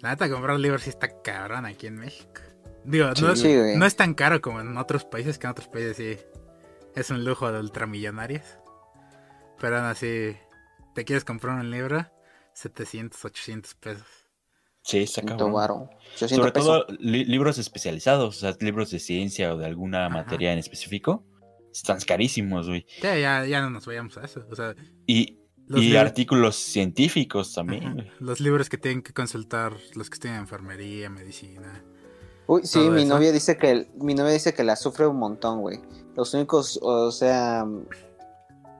la neta comprar libros sí está cabrón aquí en México. Digo, no, Sí, no es tan caro como en otros países, que en otros países sí es un lujo de ultramillonarios. Pero aún así, te quieres comprar un libro, 700, 800 pesos. Sí, está cabrón. Sobre todo li- libros especializados, o sea, libros de ciencia o de alguna Ajá. materia en específico. Están carísimos, güey. Ya, ya, ya no nos vayamos a eso. O sea, Y, y artículos científicos también. Ajá. los libros que tienen que consultar los que estudian enfermería, medicina. Uy, sí, mi eso. novia dice que mi novia dice que la sufre un montón, güey. Los únicos, o sea,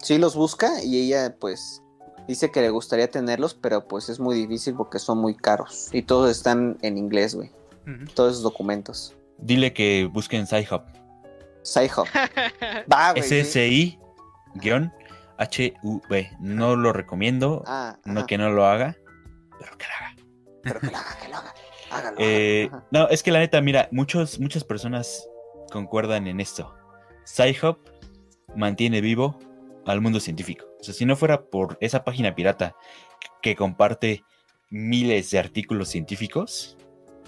sí los busca y ella pues dice que le gustaría tenerlos, pero pues es muy difícil porque son muy caros y todos están en inglés, güey. Todos esos documentos. Dile que busquen Sci-Hub. Sci-Hub. Va, güey. sí. SSI-HV. No lo recomiendo. Ah, No ajá. que no lo haga. Pero que lo haga. Pero que lo haga, que lo haga. Hágalo. Eh, hágalo, no, es que la neta, mira, muchos, muchas personas concuerdan en esto. Sci-Hub mantiene vivo al mundo científico. O sea, si no fuera por esa página pirata que comparte miles de artículos científicos,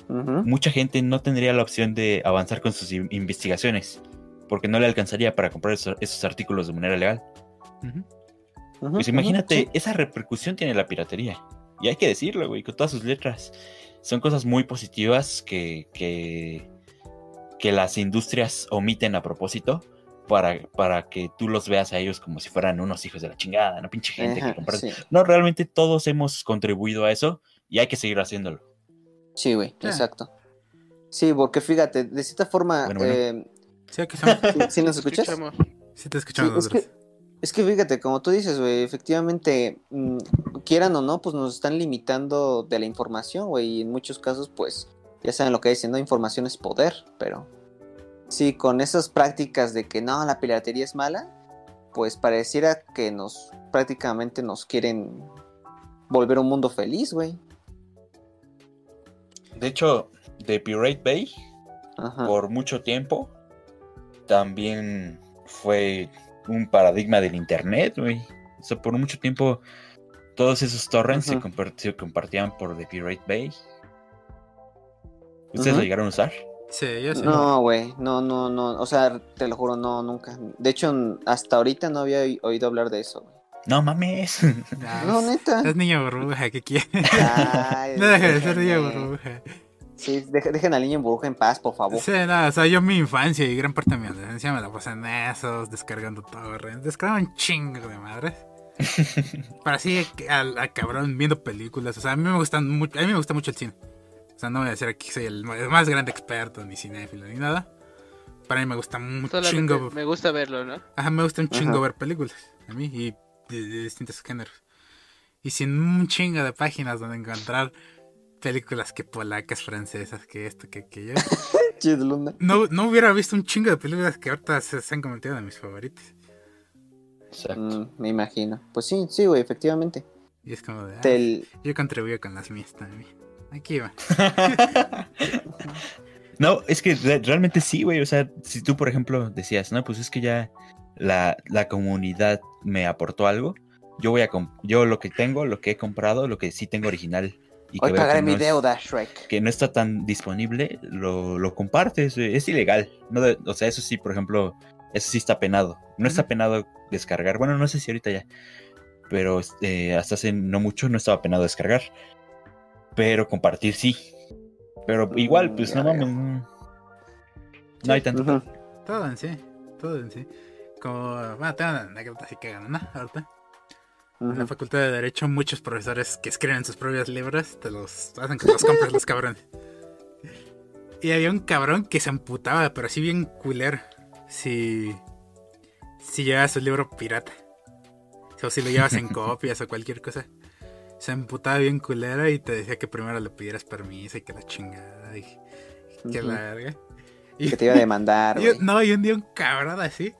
mucha gente no tendría la opción de avanzar con sus in- investigaciones, porque no le alcanzaría para comprar esos, esos artículos de manera legal. Pues imagínate, sí. esa repercusión tiene la piratería. Y hay que decirlo, güey, con todas sus letras. Son cosas muy positivas que, que, que las industrias omiten a propósito para, para que tú los veas a ellos como si fueran unos hijos de la chingada, no pinche gente Ajá, que compra. sí. No, realmente todos hemos contribuido a eso y hay que seguir haciéndolo. Sí, güey, Ya. exacto. Sí, porque fíjate, de cierta forma, Bueno, bueno. eh, Sí, aquí estamos. ¿sí nos escuchas? Escuchamos. Sí, te escuchamos. Sí, es que, es que fíjate, como tú dices, güey, efectivamente, mm, quieran o no, pues nos están limitando de la información, güey, y en muchos casos, pues, ya saben lo que dicen, ¿no? Información es poder, pero sí, con esas prácticas de que no, la piratería es mala, pues pareciera que nos, prácticamente nos quieren volver un mundo feliz, güey. De hecho, de Pirate Bay, Ajá. por mucho tiempo, también fue un paradigma del internet, güey. O sea, por mucho tiempo, todos esos torrents se, compartían por The Pirate Bay. ¿Ustedes lo llegaron a usar? Sí, yo sí. No, güey, no, no, no, o sea, te lo juro, no, nunca. De hecho, hasta ahorita no había oí- oído hablar de eso, güey. No mames. No, es- neta. Es niño burbuja, ¿qué quiere? Ay, no deja de ser niño burbuja. Sí, dejen al niño en burbuja en paz, por favor. Sí, no, o sea, yo mi infancia y gran parte de mi adolescencia me la pasé en esos, descargando torrents, descargaba un chingo de madres. Para así, a, a cabrón, viendo películas. O sea, a mí me gustan mucho, a mí me gusta mucho el cine. O sea, no voy a decir aquí que soy el más grande experto, ni cinéfilo, ni nada. Para mí me gusta un Solamente chingo. me gusta verlo, ¿no? Ajá, me gusta un chingo Ajá. ver películas. A mí, y de, de distintos géneros. Y sin un chingo de páginas donde encontrar películas que polacas, francesas, que esto, que aquello. No, no hubiera visto un chingo de películas que ahorita se, se han convertido en mis favoritas. Exacto. Mm, me imagino. Pues sí, sí, güey, efectivamente. Y es como de. ah, yo contribuyo con las mías también. Aquí va. No, es que re- realmente sí, güey. O sea, si tú, por ejemplo, decías, no, pues es que ya la, la comunidad me aportó algo. Yo voy a yo lo que tengo, lo que he comprado, lo que sí tengo original y que Hoy veo pagaré que mi no, es, deuda, Shrek. que no está tan disponible, lo, lo compartes. güey. Es ilegal. No de- o sea, eso sí, por ejemplo, eso sí está penado. No está penado descargar. Bueno, no sé si ahorita ya. Pero este, hasta hace no mucho no estaba penado descargar. Pero compartir sí. Pero igual, Mm, pues ya no mames. No, no hay tanto. Ujú. Todo en sí. Todo en sí. Como. Bueno, tengo una anécdota así que ¿no? Ahorita. En la facultad de Derecho, muchos profesores que escriben sus propios libros te los hacen que los compres los cabrones. Y había un cabrón que se amputaba, pero así bien culero. Si. Si llevas un libro pirata. O si lo llevas en copias o cualquier cosa. Se amputaba bien culero y te decía que primero le pidieras permiso y que la chingada. Y que Ujú. la verga. Y- Que te iba a demandar, y no, y un día un cabrón así.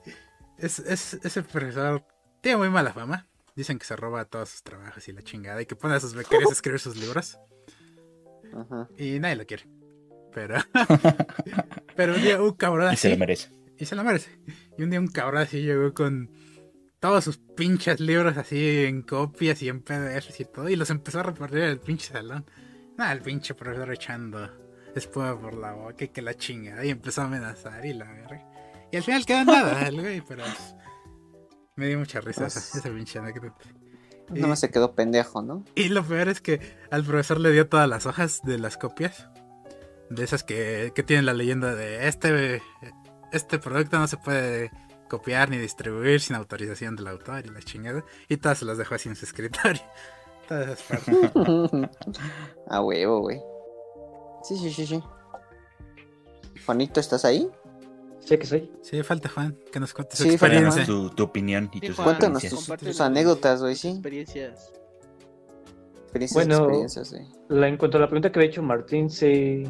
Es, es, ese profesor tiene muy mala fama. Dicen que se roba todos sus trabajos y la chingada. Y que pone a sus becarios a escribir sus libros. Ajá. Y nadie lo quiere. Pero. pero un día un cabrón Y se lo merece. Y se lo merece. Y un día un cabrón así llegó con todos sus pinches libros así en copias y en PDFs y todo. Y los empezó a repartir en el pinche salón. Nada, el pinche profesor echando espuma por la boca y que la chingada. Y empezó a amenazar y la verga. Y al final quedó nada el güey, pero me dio mucha risa esa, esa pinche anécdota. Nada más se quedó pendejo, ¿no? Y lo peor es que al profesor le dio todas las hojas de las copias. De esas que, que tienen la leyenda de este, este producto no se puede copiar ni distribuir sin autorización del autor y la chingada. Y todas se las dejó así en su escritorio. Todas esas partes. A huevo, güey. Sí, sí, sí, sí. Juanito, ¿estás ahí? Sé que soy. Sí, falta Juan, que nos cuente su Sí, experiencia. Tu, tu opinión y Sí, tus Cuéntanos tus, anécdotas, güey, sí. Experiencias. Experiencias, Bueno. experiencias, güey. La, en cuanto a la pregunta que había hecho Martín, ¿se.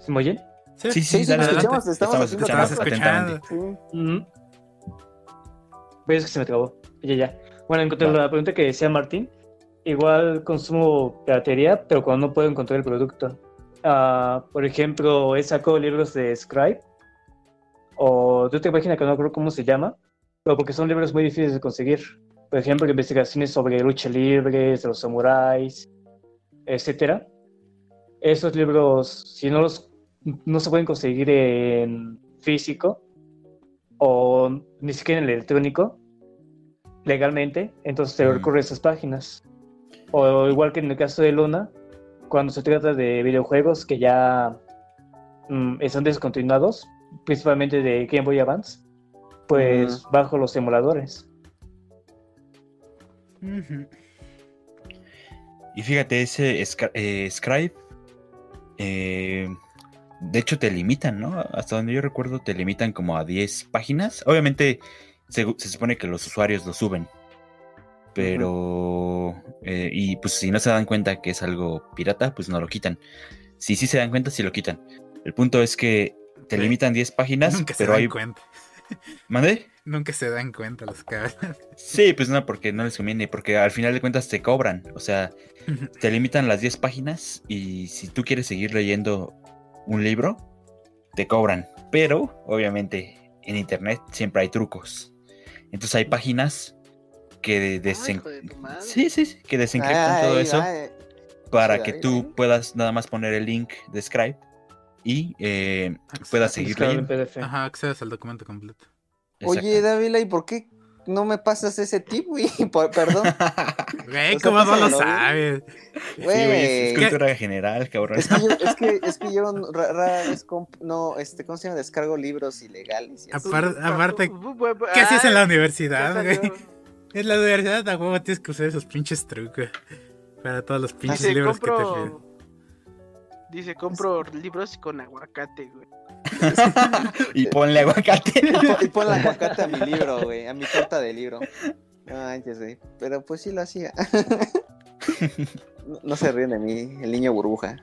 ¿Se me oyen? Sí, Sí, sí, Sí, sí, dale, escuchamos, estamos atentamente. escuchando. Sí. Mm. Pues es que se me trabó. Ya, ya. Bueno, en cuanto a la pregunta que decía Martín, igual consumo piratería, pero cuando no puedo encontrar el producto. Ah, por ejemplo, he sacado libros de Scribe o de otra página que no recuerdo cómo se llama, pero porque son libros muy difíciles de conseguir. Por ejemplo, investigaciones sobre lucha libre, de los samuráis, etcétera. Esos libros, si no los no se pueden conseguir en físico o ni siquiera en electrónico legalmente, entonces se Mm. recurre a esas páginas. O igual que en el caso de Luna, cuando se trata de videojuegos que ya mm, están descontinuados, principalmente de Game Boy Advance, pues bajo los emuladores. Y fíjate, ese eh, Scribe, eh, de hecho te limitan, ¿no? Hasta donde yo recuerdo te limitan como a 10 páginas. Obviamente se, se supone que los usuarios lo suben. Pero... eh, y pues si no se dan cuenta que es algo pirata, pues no lo quitan. Si sí se dan cuenta, sí lo quitan. El punto es que te Sí. limitan 10 páginas, Nunca se pero dan hay... cuenta. ¿Mande? Nunca se dan cuenta los cabros. Sí, pues no, porque no les conviene, porque al final de cuentas te cobran. O sea, te limitan las 10 páginas y si tú quieres seguir leyendo un libro, te cobran. Pero, obviamente, en internet siempre hay trucos. Entonces hay páginas que Ay, desen- de. Sí, sí, sí, que desencriptan Ay, todo eso ay, para sí, que ay, tú ay. puedas nada más poner el link de Scribe y eh, puedas seguir leyendo. PDF. Ajá, accedes al documento completo. Oye. Dávila, ¿y por qué no me pasas ese tip, güey? Perdón. Güey, ¿cómo no lo pásamelo, güey. sabes? Sí, güey, es cultura general, cabrón. Es que yo, es que, es que yo ra- rara vez comp- no, este, ¿cómo se llama? Descargo libros ilegales. y así. Apar- aparte, ¿qué ¿qué hacías en la Ah, universidad, güey? En la universidad, a huevo tienes que usar esos pinches trucos. Para todos los pinches Dice, libros que te piden. Dice, compro libros con aguacate, güey. y ponle aguacate. Y pon- Y pon la aguacate a mi libro, güey, a mi torta de libro. No manches, güey. Pero pues sí lo hacía. No, no se ríen de mí, el niño burbuja.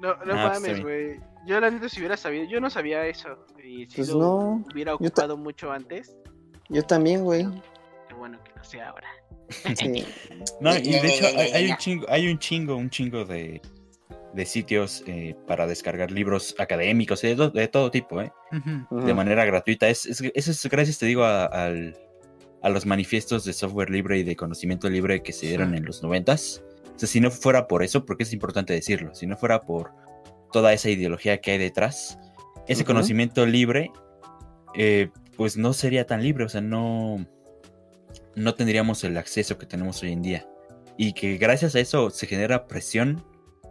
No, no Ah, pues, mames, güey. Yo la neta si hubiera sabido, yo no sabía eso. Y si Pues lo no, hubiera ocupado mucho antes, Yo también, güey. Bueno que no sea ahora. Sí. No, y de hecho hay, hay un chingo, hay un chingo, un chingo de, de sitios eh, para descargar libros académicos de, to- de todo tipo, ¿eh? De manera gratuita. Es, es- eso es gracias, te digo, a, al- a los manifiestos de software libre y de conocimiento libre que se dieron en los noventas. O sea, si no fuera por eso, porque es importante decirlo, si no fuera por toda esa ideología que hay detrás, ese conocimiento libre, eh, pues no sería tan libre, o sea, no, no tendríamos el acceso que tenemos hoy en día. Y que gracias a eso se genera presión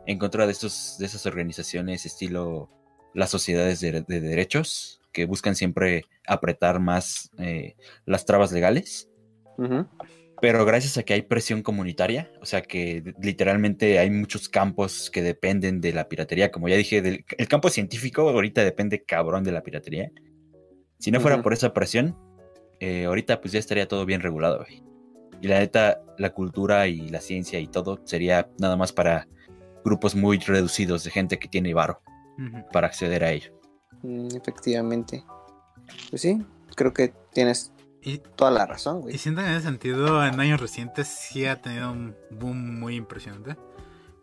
en contra de, estos, de esas organizaciones estilo las sociedades de, de derechos que buscan siempre apretar más eh, las trabas legales. Pero gracias a que hay presión comunitaria, o sea que literalmente hay muchos campos que dependen de la piratería, como ya dije, del, el campo científico ahorita depende cabrón de la piratería. Si no fuera por esa presión, eh, ahorita pues ya estaría todo bien regulado. güey. Y la neta, la cultura y la ciencia y todo sería nada más para grupos muy reducidos de gente que tiene varo para acceder a ello. Mm, efectivamente. Pues sí, creo que tienes Y, toda la razón, güey. y siento que en ese sentido, en años recientes sí ha tenido un boom muy impresionante.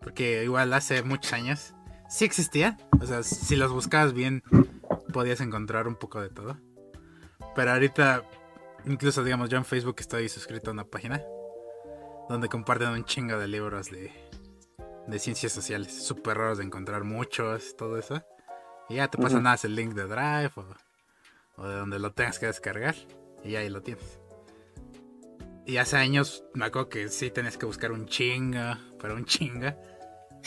Porque igual hace muchos años sí existía. O sea, si los buscabas bien, podías encontrar un poco de todo. Pero ahorita, incluso digamos, yo en Facebook estoy suscrito a una página donde comparten un chingo de libros de, de ciencias sociales. Súper raros de encontrar muchos, todo eso. Y ya te Ujú. nada más el link de Drive o, o de donde lo tengas que descargar. Y ahí lo tienes. Y hace años me acuerdo que sí tenías que buscar un chinga, pero un chinga.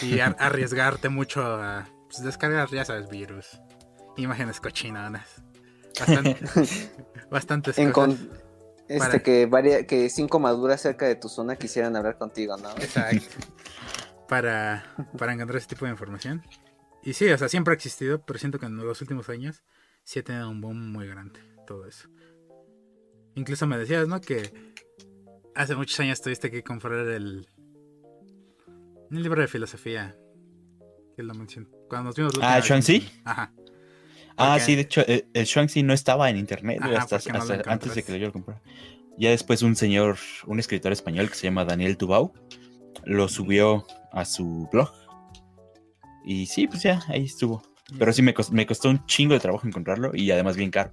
Y ar- arriesgarte mucho a pues, descargar, ya sabes, virus, imágenes cochinonas. Bastante, bastantes En cosas. con- este, Para- que, varia- que cinco maduras cerca de tu zona quisieran hablar contigo, ¿no? Exacto. Para, para encontrar ese tipo de información. Y sí, o sea, siempre ha existido, pero siento que en los últimos años sí ha tenido un boom muy grande todo eso. Incluso me decías, ¿no? Que hace muchos años tuviste que comprar el, el libro de filosofía. Que lo mencioné. Cuando nos vimos Ah, vez. ¿Shuangzi? Ajá. Ah, sí, de hecho, el, el Shuangzi no estaba en internet Ajá, hasta, no antes de que yo lo comprara. Ya después un señor, un escritor español que se llama Daniel Tubau, lo subió a su blog. Y sí, pues ya, ahí estuvo. Pero sí me costó, me costó un chingo de trabajo encontrarlo y además bien caro.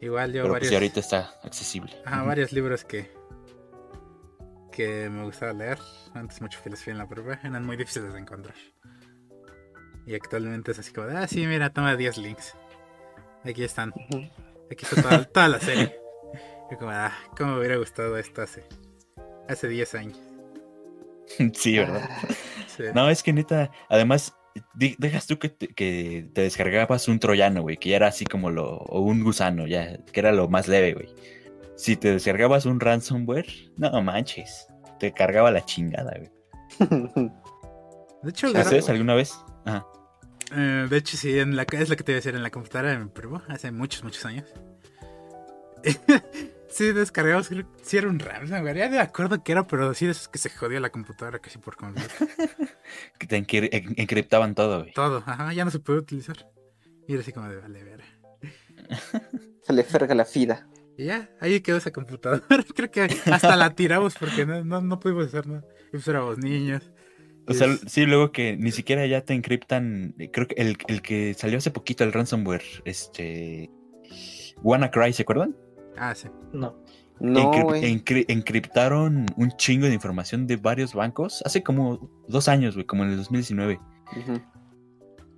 Igual yo Pero pues varios, sí, ahorita está accesible. ajá, Ujú. varios libros que que me gustaba leer. Antes mucho filosofía en la prueba. Eran muy difíciles de encontrar. Y actualmente es así como, de, ah, sí, mira, toma 10 links. Aquí están. Aquí está toda, toda la serie. Y como, ah, cómo me hubiera gustado esto hace, hace 10 años. Sí, ¿verdad? Sí. No, es que neta, además, dejas tú que te, que te descargabas un troyano, güey, que ya era así como lo, o un gusano, ya, que era lo más leve, güey. Si te descargabas un ransomware, no manches, te cargaba la chingada, güey. De hecho, ¿Ustedes alguna vez Ajá. Eh, de hecho, sí, en la, es lo que te iba a decir en la computadora de mi primo, hace muchos, muchos años. sí, descargamos, creo que sí era un ya no me acuerdo qué era, pero sí es que se jodió la computadora casi por completo. Que te encri- en- encriptaban todo, güey. Todo, ajá, ya no se puede utilizar. Y era así como de, vale, ver. Se le ferga la fida. Y ya, ahí quedó esa computadora. Creo que hasta la tiramos porque no, no, no pudimos hacer nada. Y pues éramos niños. O sea, es- sí, luego que ni siquiera ya te encriptan. eh, Creo que el, el que salió hace poquito, el ransomware, este. WannaCry, ¿se acuerdan? Ah, sí. No. No, Encri- güey. encri- encriptaron un chingo de información de varios bancos hace como dos años, güey, como en el 2019. Ujú.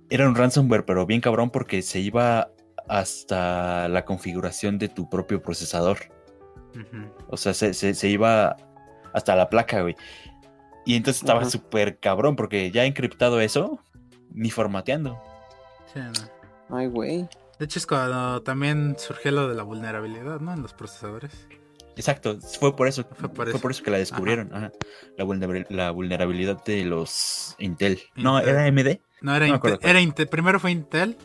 Era un ransomware, pero bien cabrón porque se iba hasta la configuración de tu propio procesador. O sea, se, se- se iba hasta la placa, güey. Y entonces estaba súper cabrón porque ya encriptado eso, ni formateando. Sí, no. Ay, güey. De hecho, es cuando también surgió lo de la vulnerabilidad, ¿no? En los procesadores. Exacto, fue por eso. Fue por fue eso. por eso que la descubrieron. ajá. La, vulnerabil- la vulnerabilidad de los Intel. No, era AMD. No, era, No Intel, era. Primero fue Intel,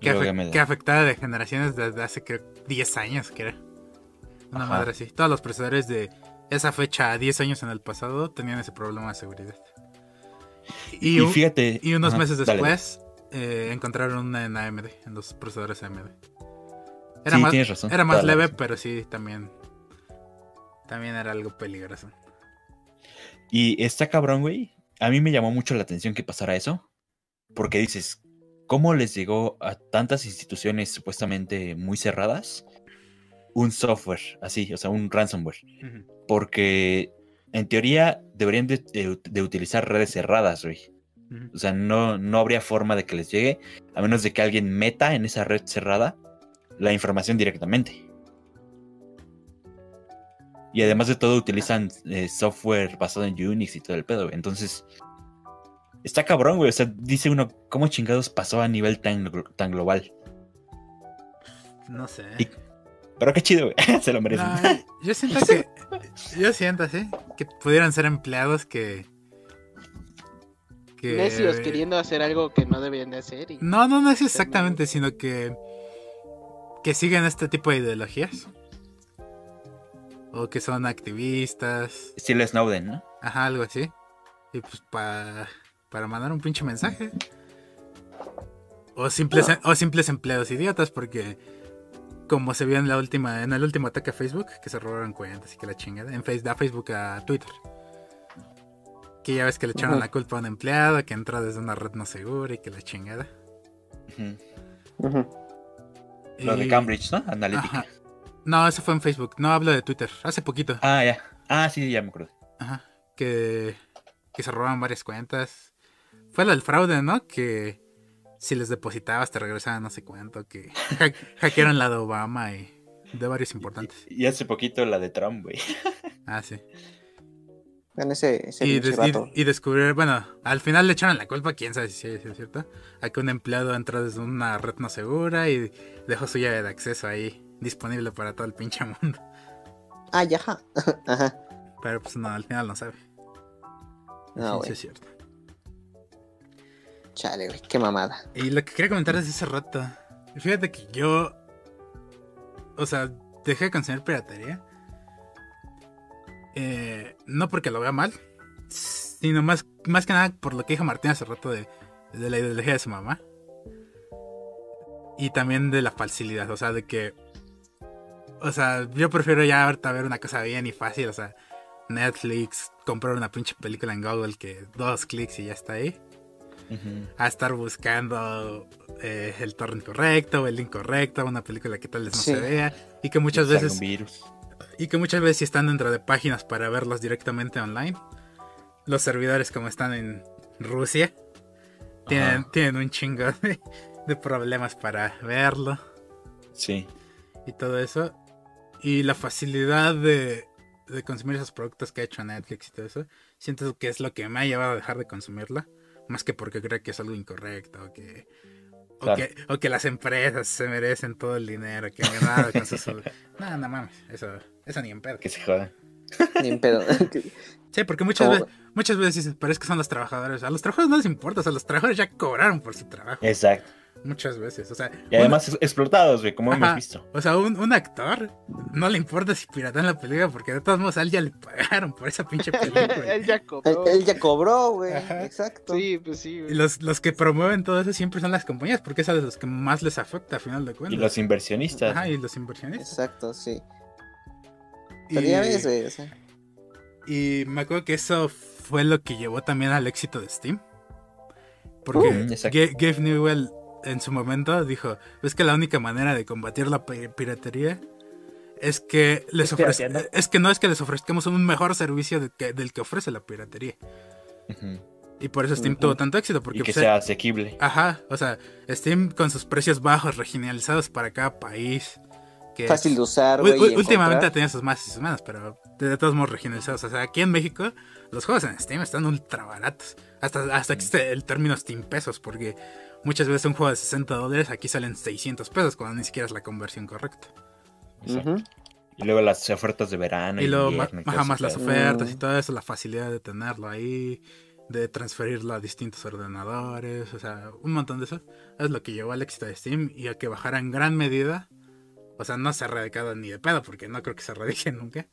que, afe- AMD. que afectaba de generaciones desde hace creo 10 años, que era. Una Ajá. madre así. Todos los procesadores de esa fecha a 10 años en el pasado tenían ese problema de seguridad. Y, fíjate. y unos ajá, meses después eh, encontraron una en AMD, en los procesadores AMD. Era Sí, más, tienes razón. era más leve, razón. pero sí, también. También era algo peligroso. Y está cabrón, güey. A mí me llamó mucho la atención que pasara eso. Porque dices, ¿cómo les llegó a tantas instituciones supuestamente muy cerradas un software así, o sea, un ransomware? Porque en teoría deberían de, de- de utilizar redes cerradas, güey. O sea, no, no habría forma de que les llegue, a menos de que alguien meta en esa red cerrada la información directamente. Y además de todo, utilizan eh, software basado en Unix y todo el pedo. güey. Entonces, está cabrón, güey. O sea, dice uno, ¿cómo chingados pasó a nivel tan, tan global? No sé. Y- Pero qué chido, güey. Se lo merecen. No, yo siento que. Yo siento así. Que pudieran ser empleados que. que Necios queriendo hacer algo que no debían de hacer. Y... No, no, no es exactamente, sino que. Que siguen este tipo de ideologías. O que son activistas. Estilo Snowden, ¿no? Ajá, algo así. Y pues pa- para mandar un pinche mensaje. O simples, o simples empleados idiotas, porque como se vio en la última, en el último ataque a Facebook, que se robaron cuentas y que la chingada, en face, a Facebook a Twitter. Que ya ves que le echaron la culpa a un empleado que entró desde una red no segura y que la chingada. Lo de Cambridge, ¿no? Analytica. Ajá. No, eso fue en Facebook. No hablo de Twitter. Hace poquito. Ah, ya. Ah, sí, ya me acuerdo. Ajá. Que, que se robaban varias cuentas. Fue lo del fraude, ¿no? Que si les depositabas te regresaban no sé cuánto. Que ha- hackearon la de Obama y de varios importantes. Y hace poquito la de Trump, güey. Ah, sí. Vean ese, ese Y, des- y, y descubrir, bueno, al final le echaron la culpa, quién sabe si es cierto, a que un empleado entró desde una red no segura y dejó su llave de acceso ahí, disponible para todo el pinche mundo. Ah, ya. ajá. Ajá. Pero pues no, al final no sabe. No, Sí, güey. sí es cierto. Chale, güey. Qué mamada. Y lo que quería comentar desde hace rato. Fíjate que yo. O sea, dejé de consumir piratería. eh, no porque lo vea mal. Sino más, más que nada por lo que dijo Martín hace rato de, de la ideología de su mamá. Y también de la facilidad. O sea, de que. O sea, yo prefiero ya ahorita ver una cosa bien y fácil. O sea, Netflix, comprar una pinche película en Google que dos clics y ya está ahí A estar buscando eh, el torrent correcto o el link correcto, una película que tal vez no Sí. se vea y que muchas veces virus. y que muchas veces si están dentro de páginas para verlos directamente online, los servidores como están en Rusia tienen, un chingo de, de problemas para verlo Sí. y todo eso y la facilidad de, de consumir esos productos que ha hecho Netflix y todo eso, siento que es lo que me ha llevado a dejar de consumirla, más que porque creo que es algo incorrecto o que o, que, o que las empresas se merecen todo el dinero que han ganado con sus... No, no mames, eso, eso ni en pedo. Que se jodan. Ni en pedo. Sí, porque muchas, Como- ve- muchas veces dicen, pero es que son los trabajadores. A los trabajadores no les importa, o sea, los trabajadores ya cobraron por su trabajo. Exacto. Muchas veces, o sea. Y además un... explotados, güey, como Ajá. hemos visto. O sea, un, un, actor no le importa si piratean la película, porque de todos modos a él ya le pagaron por esa pinche película. él ya cobró. Él, él ya cobró, güey. Exacto. Sí, pues sí. Y los, los que promueven todo eso siempre son las compañías, porque es a los que más les afecta a final de cuentas. Y los inversionistas. Ajá, y los inversionistas. Exacto, sí. Y, Pero ya ves, güey. O sea. y me acuerdo que eso fue lo que llevó también al éxito de Steam. Porque Uh, Gabe Newell en su momento dijo, es que la única manera de combatir la pi- piratería es que les Es ofrez- es que no es que les ofrezcamos un mejor servicio de que- del que ofrece la piratería. Y por eso Steam tuvo tanto éxito. Porque Y que pues, sea asequible. Ajá, o sea, Steam con sus precios bajos, regionalizados para cada país. Que Fácil de usar, U- güey. u- y últimamente encontrar. tenía sus más y sus menos, pero de, de todos modos regionalizados. O sea, aquí en México, los juegos en Steam están ultra baratos. Hasta, hasta existe el término Steam pesos, porque muchas veces un juego de 60 dólares aquí salen 600 pesos, cuando ni siquiera es la conversión correcta. Exacto. Y luego las ofertas de verano. Y luego y ajá, ese más las ofertas y Mm. todo eso, la facilidad de tenerlo ahí, de transferirlo a distintos ordenadores, o sea, un montón de eso. Es lo que llevó al éxito de Steam y a que bajara en gran medida. O sea, no se ha erradicado ni de pedo, porque no creo que se erradique nunca.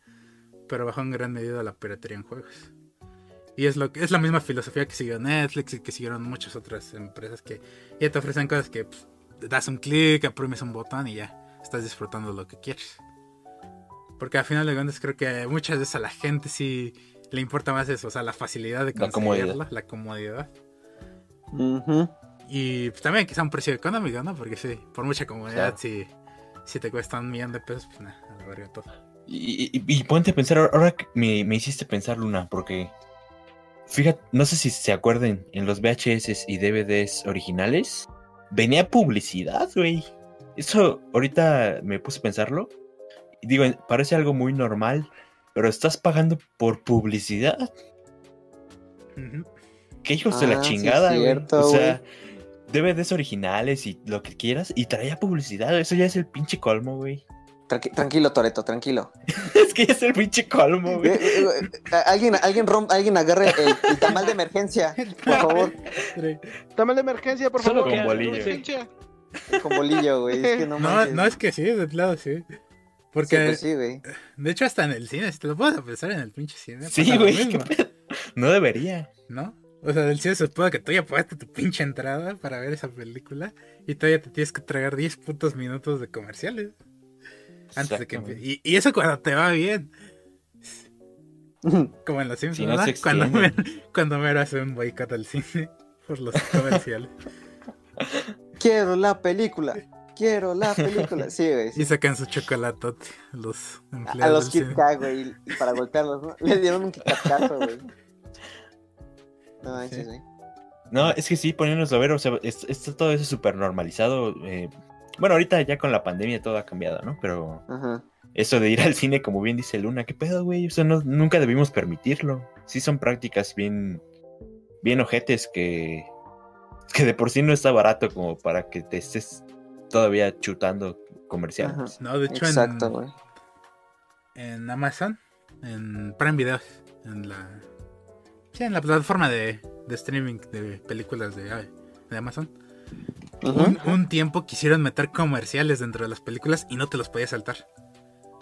Pero bajó en gran medida la piratería en juegos. Y es lo que es la misma filosofía que siguió Netflix y que siguieron muchas otras empresas que ya te ofrecen cosas que pues, das un clic, oprimes un botón y ya estás disfrutando lo que quieres. Porque al final de cuentas creo que muchas veces a la gente sí le importa más eso, o sea, la facilidad de La comodidad. conseguirla, la comodidad. Y pues, también sea un precio económico, ¿no? Porque sí, por mucha comodidad, Claro. si, si te cuesta un millón de pesos, pues nada, a la verga todo. Y, y- y ponte a pensar, ahora que me, me hiciste pensar, Luna, porque fíjate, no sé si se acuerden, en los VHS y DVDs originales venía publicidad, güey. Eso ahorita me puse a pensarlo. Y digo, parece algo muy normal, pero estás pagando por publicidad. Qué hijos de la Ah, sí, chingada, güey. cierto, O sea, DVDs originales y lo que quieras, y traía publicidad. Eso ya es el pinche colmo, güey. Tranqui- tranquilo, Toreto, tranquilo. es que ya es el pinche colmo, Eh, güey. eh, eh, alguien, alguien, romp- alguien agarre el, el tamal de emergencia, por favor, Dame la emergencia, por Solo favor. Con bolillo. Con bolillo, güey. Es que no, No, no es que sí, de plano sí. Sí, Porque, pues sí, güey. de hecho, hasta en el cine, si te lo puedes pensar en el pinche cine. Sí, güey. No debería. ¿No? O sea, del cine se supone que tú ya pagaste tu pinche entrada para ver esa película y todavía te tienes que tragar 10 putos minutos de comerciales. Antes de que y, y eso cuando te va bien. Como en los Simpsons, Si no cuando. Mero, cuando Mero hace un boicot al cine por los comerciales. Quiero la película. Quiero la película. Sí, güey. sí. y sacan su chocolatote los A, empleados a los Kit. Kat, güey, para golpearlos, ¿no? Le dieron un Kit Katazo, güey. No manches, Sí. güey. No, es que sí, poniéndonos a ver, o sea, es- está todo eso súper normalizado. eh, bueno, ahorita ya con la pandemia todo ha cambiado, ¿no? Pero Ajá. eso de ir al cine, como bien dice Luna, ¿qué pedo, güey? O sea, no- nunca debimos permitirlo. Sí son prácticas bien, bien ojetes que, que de por sí no está barato como para que te estés todavía chutando comerciales. No, de hecho Exacto, en, güey. en Amazon, en Prime Video, en la sí, en la plataforma de, de streaming de películas de, de Amazon, Un, un tiempo quisieron meter comerciales dentro de las películas y no te los podías saltar.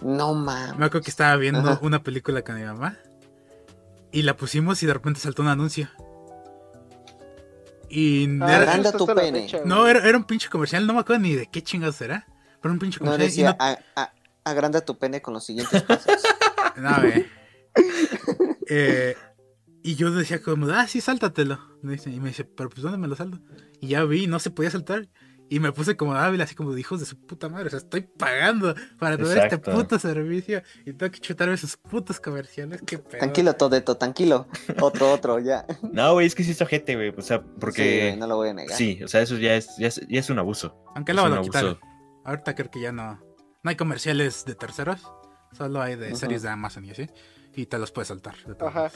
No Me mames. acuerdo que estaba viendo Ajá. una película con mi mamá y la pusimos y de repente saltó un anuncio. Y Ah, era- tu pene. fecha, no, era, era un pinche comercial, no me acuerdo ni de qué chingados era. Pero un pinche comercial. y decía, no- "A- a- agranda tu pene con los siguientes pasos. No, güey. Eh, y yo decía como, ah, sí, sáltatelo. Me dice- Y me dice, pero pues ¿dónde me lo salto? Y ya vi, no se podía saltar. Y me puse como hábil, así como de hijos de su puta madre. O sea, estoy pagando para tener este puto servicio. Y tengo que chutarme esos putos comerciales. Qué pedo. Tranquilo, Todeto, tranquilo. Otro, otro, ya. No, güey, es que sí es ojete, güey. O sea, Sí, porque... no lo voy a negar. Sí, o sea, eso ya es, ya es, ya es un abuso. Aunque lo quitaron. abuso. Ahorita creo que ya no. No hay comerciales de terceros. Solo hay de series de Amazon y así. Y te los puedes saltar. Ajá.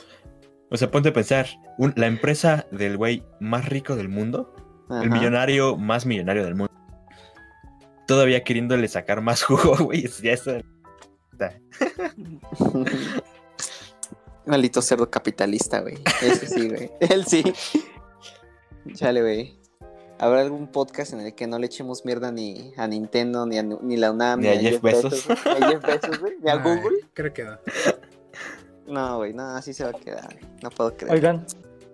O sea, ponte a pensar, un- la empresa del güey más rico del mundo, Ajá. el millonario más millonario del mundo, todavía queriéndole sacar más jugo, güey, ya está. Maldito cerdo capitalista, güey. Ese sí, güey. Él sí. Chale, güey. ¿Habrá algún podcast en el que no le echemos mierda ni a Nintendo, ni a ni la UNAM, Ni a Jeff Bezos. Ni a Jeff Bezos, güey. Ni a Ay, Google. Creo que no. No, güey, no, así se va a quedar. güey. No puedo creer. Oigan,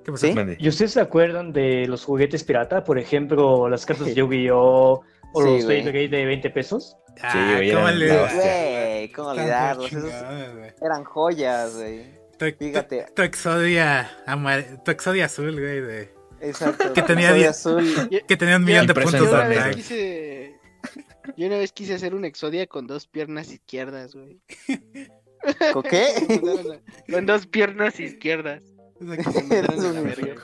¿Qué pasó? ¿Sí? ¿y ustedes se acuerdan de los juguetes pirata? Por ejemplo, las cartas de Yu-Gi-Oh! o Sí, los. Beyblade de 20 pesos. Ah, Sí, güey, ¿cómo. Güey, ¿cómo olvidarlos? Eran joyas, güey. Tu- tu- Fíjate. Tu exodia, amar- tu exodia azul, güey, de... Exacto. Que tenía diez- azul. que tenía un millón de puntos de Yo una vez Sandra. ataque. quise. Yo una vez quise hacer un exodia con dos piernas izquierdas, güey. ¿Con qué? con dos piernas izquierdas. Eres un verga.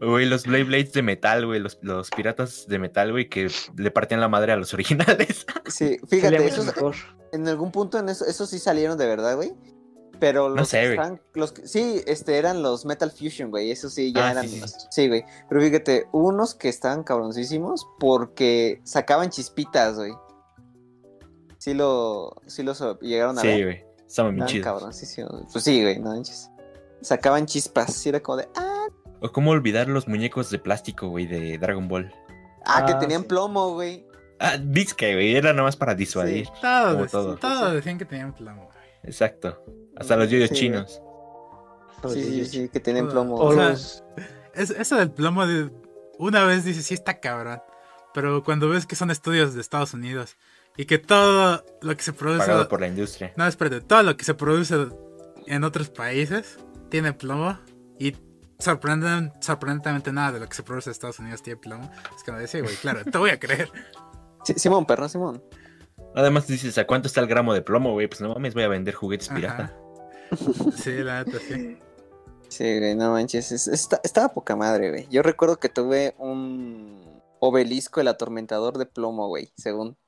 Güey, los Blade Blades de metal, güey, los, los piratas de metal, güey, que le partían la madre a los originales. Sí, fíjate, mucho esos, mejor. en algún punto en eso, esos sí salieron de verdad, güey. Pero los, No sé, que güey. están- los que- sí, este eran los Metal Fusion, güey. Esos sí ya Ah, eran sí, los- sí, güey. Pero fíjate, unos que estaban cabroncísimos porque sacaban chispitas, güey. Sí lo, sí los llegaron a Sí, ver. güey, estaban bien chidos. Pues sí, güey, no manches. Sacaban chispas, sí era como de, ah, O cómo olvidar los muñecos de plástico, güey, de Dragon Ball. ah, que Ah, tenían sí. plomo, güey. Ah, disque, güey, era nada más para disuadir. Todos, Como todo. todos decían que tenían plomo. güey. Exacto. Hasta los yoyos Sí, chinos. Sí, sí, sí, que tenían plomo. O sea, los... Es- eso del plomo de... Una vez dices, sí está cabrón. Pero cuando ves que son estudios de Estados Unidos y que todo lo que se produce... Pagado por la industria. No, espérate, todo lo que se produce en otros países tiene plomo y sorprenden, sorprendentemente nada de lo que se produce en Estados Unidos tiene plomo. Es que me decía, güey, claro, te voy a creer. Sí, Simón, perro, Simón. Además dices, ¿a cuánto está el gramo de plomo, güey? Pues no mames, voy a vender juguetes pirata. Sí, la neta, sí. Sí, güey, no manches. es- está- estaba poca madre, güey. Yo recuerdo que tuve un obelisco, el atormentador de plomo, güey, según.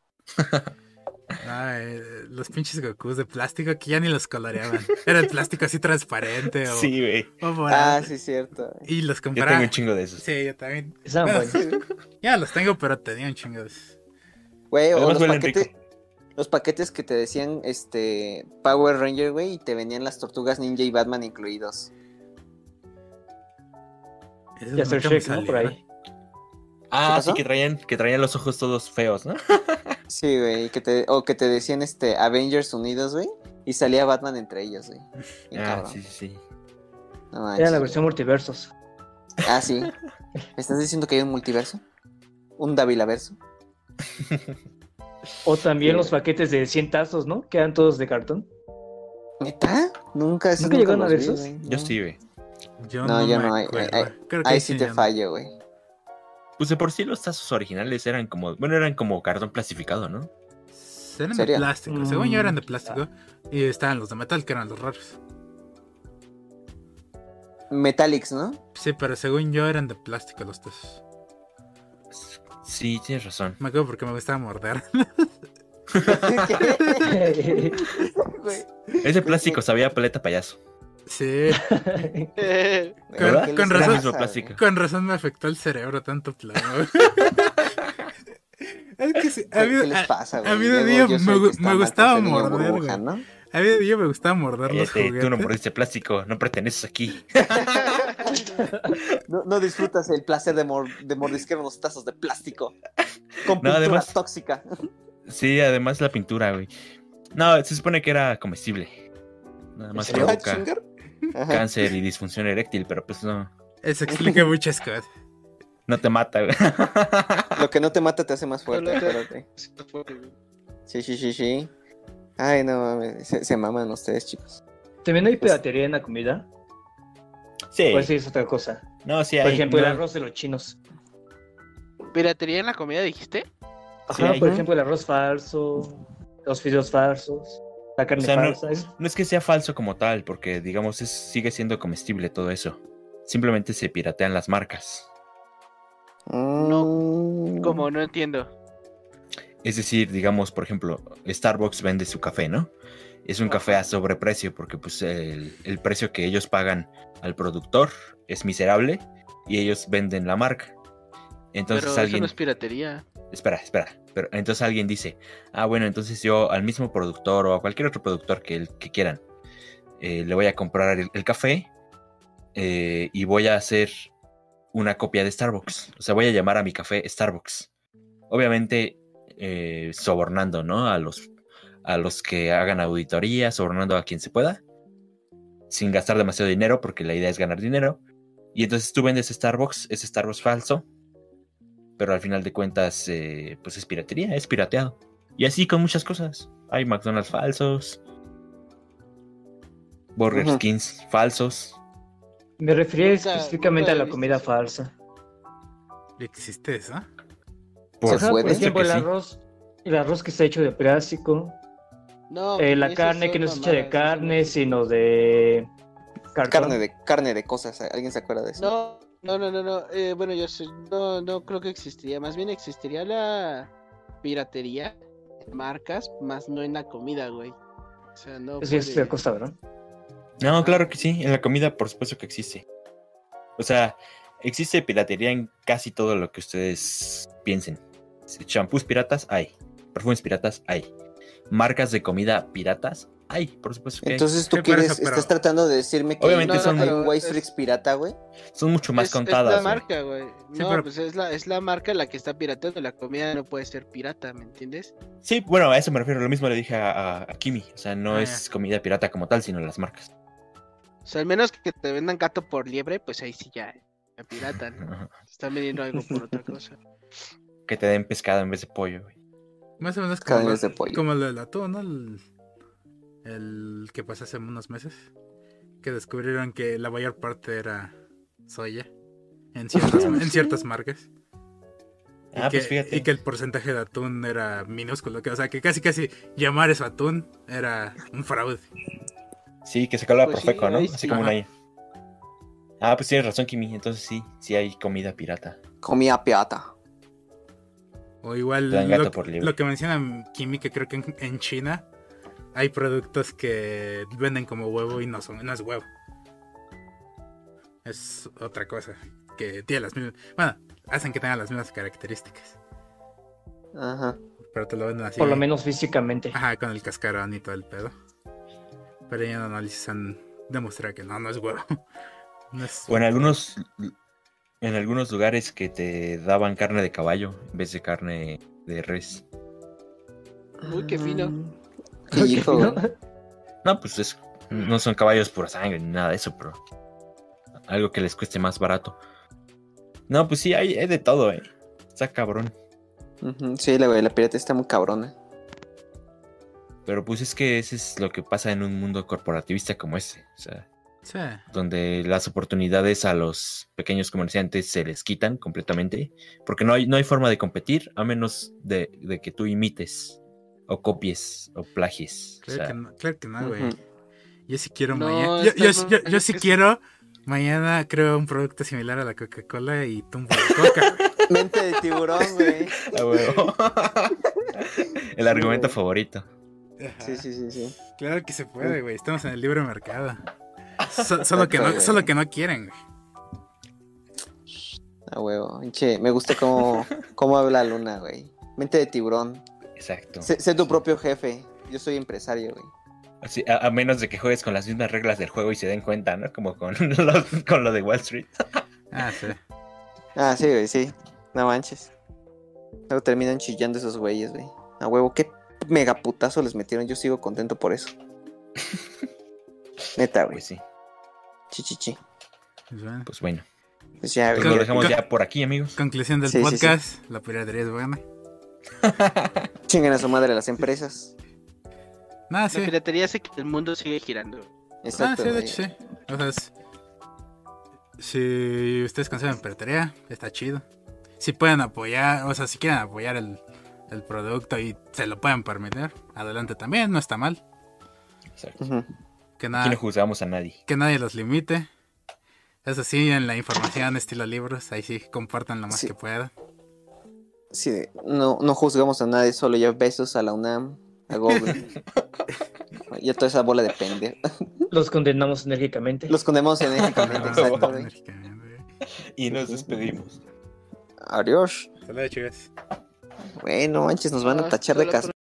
Ay, los pinches Gokus de plástico que ya ni los coloreaban. Era el plástico así transparente o, Sí, güey. Ah, sí, cierto. Y los Yo tengo un chingo de esos. Sí, yo también. Estaban Bueno, buenos. Ya los tengo, pero tenía un chingo de esos. Güey, o los paquetes, los paquetes que te decían, este, Power Ranger, güey, y te venían las tortugas ninja y Batman incluidos. Esos Ya Shrek, ¿no? Por ahí. Ah, sí, que traían, que traían los ojos todos feos, ¿no? Sí, güey, que te, o que te decían, este, Avengers unidos, güey, y salía Batman entre ellos, güey. Ah, cabrón. sí, sí, sí. No manches, Era la güey. versión multiversos. Ah, sí. ¿Me estás diciendo que hay un multiverso? ¿Un Davilaverso? O también Sí. los paquetes de 100 tazos, ¿no? Que eran todos de cartón. ¿Neta? Nunca, esos ¿Nunca llegaron a ver vi, esos? güey, Yo no. sí, güey. Yo No, no, yo no, ahí- acuerdo. ahí- Creo que Ahí sí te fallo, güey. Pues de por sí los tazos originales eran como, bueno, eran como cartón plastificado, ¿no? Eran de plástico. Según yo eran de plástico. Y estaban los de metal, que eran los raros. Metallics, ¿no? Sí, pero según yo eran de plástico los dos. Sí, tienes razón. Me acuerdo porque me gustaba morder. Ese plástico sabía paleta payaso. Sí, ¿Verdad? ¿qué con les razón. con razón me afectó el cerebro tanto plomo. es que sí, ¿Qué, a mí, qué les pasa, güey? a mí de soy me gustaba morder, burbuja. ¿no? a mí de niño me gustaba morder los juguetes. tú no mordiste plástico, no perteneces aquí. No, no disfrutas el placer de, mor- de mordisquear unos tazos de plástico. Con No, pintura además- tóxica. Sí, además la pintura, güey. No, se supone que era comestible. Nada más ¿En serio? provoca ¿Chingar? Ajá. cáncer y disfunción eréctil, pero pues no, Eso explica muchas cosas. no te mata, güey. Lo que no te mata te hace más fuerte, acuérdate. Sí, sí, sí, sí. Ay, no mames. Se, se maman ustedes, chicos. También hay piratería en la comida. Sí, Pues sí, es otra cosa. no, sí Por hay. ejemplo, el arroz de los chinos. ¿Piratería en la comida dijiste? Sí, Ajá, por ejemplo, el arroz falso, los fideos falsos, la carne O sea, no- falsa. es- no es que sea falso como tal, porque digamos es, sigue siendo comestible todo eso. Simplemente se piratean las marcas. No. Como no entiendo. Es decir, digamos, por ejemplo, Starbucks vende su café, ¿no? Es un café a sobreprecio porque pues el, el precio que ellos pagan al productor es miserable y ellos venden la marca. Entonces pero eso alguien... no es piratería. Espera, espera. Pero entonces alguien dice, ah, bueno, entonces yo al mismo productor o a cualquier otro productor que, que quieran, eh, le voy a comprar el, el café eh, y voy a hacer una copia de Starbucks. O sea, voy a llamar a mi café Starbucks. Obviamente eh, sobornando, ¿no? A los, a los que hagan auditoría, sobornando a quien se pueda, sin gastar demasiado dinero, porque la idea es ganar dinero. Y entonces tú vendes Starbucks, ese Starbucks falso, pero al final de cuentas, eh, pues es piratería, es pirateado. Y así con muchas cosas. Hay McDonald's falsos, Burger. Skins falsos. Me refería Nunca- específicamente nunca a la comida eso. falsa. ¿Existe eso? Por ejemplo, el sí. arroz, el arroz que está hecho de plástico, No, eh, la carne que no es hecha de carne, sino de cartón. Carne de, carne de cosas. ¿Alguien se acuerda de eso? No, no, no, no, no. eh, bueno, yo sé- no, no creo que existiría. Más bien existiría la piratería en marcas, más no en la comida, güey. O sea, no. Eso es puede- de costa, ¿verdad? No, claro que sí, en la comida por supuesto que existe. O sea, existe piratería en casi todo lo que ustedes piensen. Champús piratas hay, perfumes piratas hay, marcas de comida piratas hay, por supuesto que hay. Entonces tú Sí, quieres, eso, estás tratando de decirme que Obviamente hay son- un White es- Freaks pirata, güey. Son mucho más es, contadas. Es la marca, güey. Sí, no, pero- pues es la, es la marca la que está pirateando. La comida no puede ser pirata, ¿me entiendes? Sí, bueno, a eso me refiero, lo mismo le dije a, a- a Kimi. O sea, no Ah, es comida pirata como tal, sino las marcas. O sea, al menos que te vendan gato por liebre, pues ahí sí ya, ya piratan. Ajá. Están vendiendo algo por otra cosa. Que te den pescado en vez de pollo, güey. Más o menos como, de pollo. como lo del atún, ¿no? El, el que pasó hace unos meses. Que descubrieron que la mayor parte era soya. En ciertas, en ciertas marcas. Y Ah, que, pues fíjate. y que el porcentaje de atún era minúsculo. Que, o sea, que casi casi llamar eso atún era un fraude. Sí, que se la Pues sí, ¿no? Así sí. como una Ah, pues tienes razón, Kimi. Entonces sí, sí hay comida pirata. Comida pirata. O igual lo, por lo que menciona Kimi, que creo que en, en China hay productos que venden como huevo y no, son, no es huevo. Es otra cosa. Que tiene las mismas. Bueno, hacen que tengan las mismas características. Ajá. Pero te lo venden así. Por lo menos físicamente. Ajá, con el cascarón y todo el pedo. Pero ya en análisis han demostrado que no, no es huevo. No es- O en algunos, en algunos lugares que te daban carne de caballo en vez de carne de res. Uy, qué fino. Qué. No, pues es, no son caballos pura sangre ni nada de eso, pero algo que les cueste más barato. No, pues sí, hay, hay de todo, eh. Está cabrón. Sí, la, la pirata está muy cabrona. Pero pues es que ese es lo que pasa en un mundo corporativista como este. O sea, Sí. donde las oportunidades a los pequeños comerciantes se les quitan completamente. Porque no hay, no hay forma de competir a menos de, de que tú imites o copies o plagies. O Claro, sea, que no, claro que no, güey. Yo sí quiero No, mañana. Yo, yo, no- yo- yo es sí quiero. Mañana creo un producto similar a la Coca-Cola y tumbo la coca. Mente de tiburón, güey. a huevo. El argumento favorito. Sí, sí, sí, sí. Claro que se puede, güey. Estamos en el libre mercado. So- solo, que no, solo que no quieren, güey. A huevo. Che, me gusta cómo, cómo habla Luna, güey. Mente de tiburón. Exacto. Sé, sé tu propio jefe. Yo soy empresario, güey. A, a menos de que juegues con las mismas reglas del juego y se den cuenta, ¿no? Como con lo, con lo de Wall Street. Ah, sí. Ah, sí, güey, sí. No manches. Luego terminan chillando esos güeyes, güey. A huevo, qué mega putazo les metieron. Yo sigo contento por eso. Neta, güey. Pues sí. Chi, chi, chi. Pues bueno. Pues bueno. Pues ya, Pues güey. lo dejamos ya por aquí, amigos. Conclusión del Sí, sí, sí. podcast: la piratería es buena. Chinguen a su madre las empresas. Nada, La sí. piratería hace que el mundo siga girando. Ah, Exacto, sí, de hecho, sí. O sea, es- si ustedes consumen piratería, está chido. Si pueden apoyar, o sea, si quieren apoyar el, el producto y se lo pueden permitir, adelante también, no está mal. Exacto. Que, Aquí nada, no juzgamos a nadie. que nadie los limite. Eso sí, en la información estilo libros, ahí sí, compartan lo más Sí. que puedan. Sí, no, no juzgamos a nadie, solo ya besos a la UNAM, a Google. y a toda esa bola de pendejo. Los condenamos enérgicamente. Los condenamos enérgicamente, exacto. Y nos despedimos. Adiós. Saludos, chicas. Bueno, manches, nos van a tachar de casa.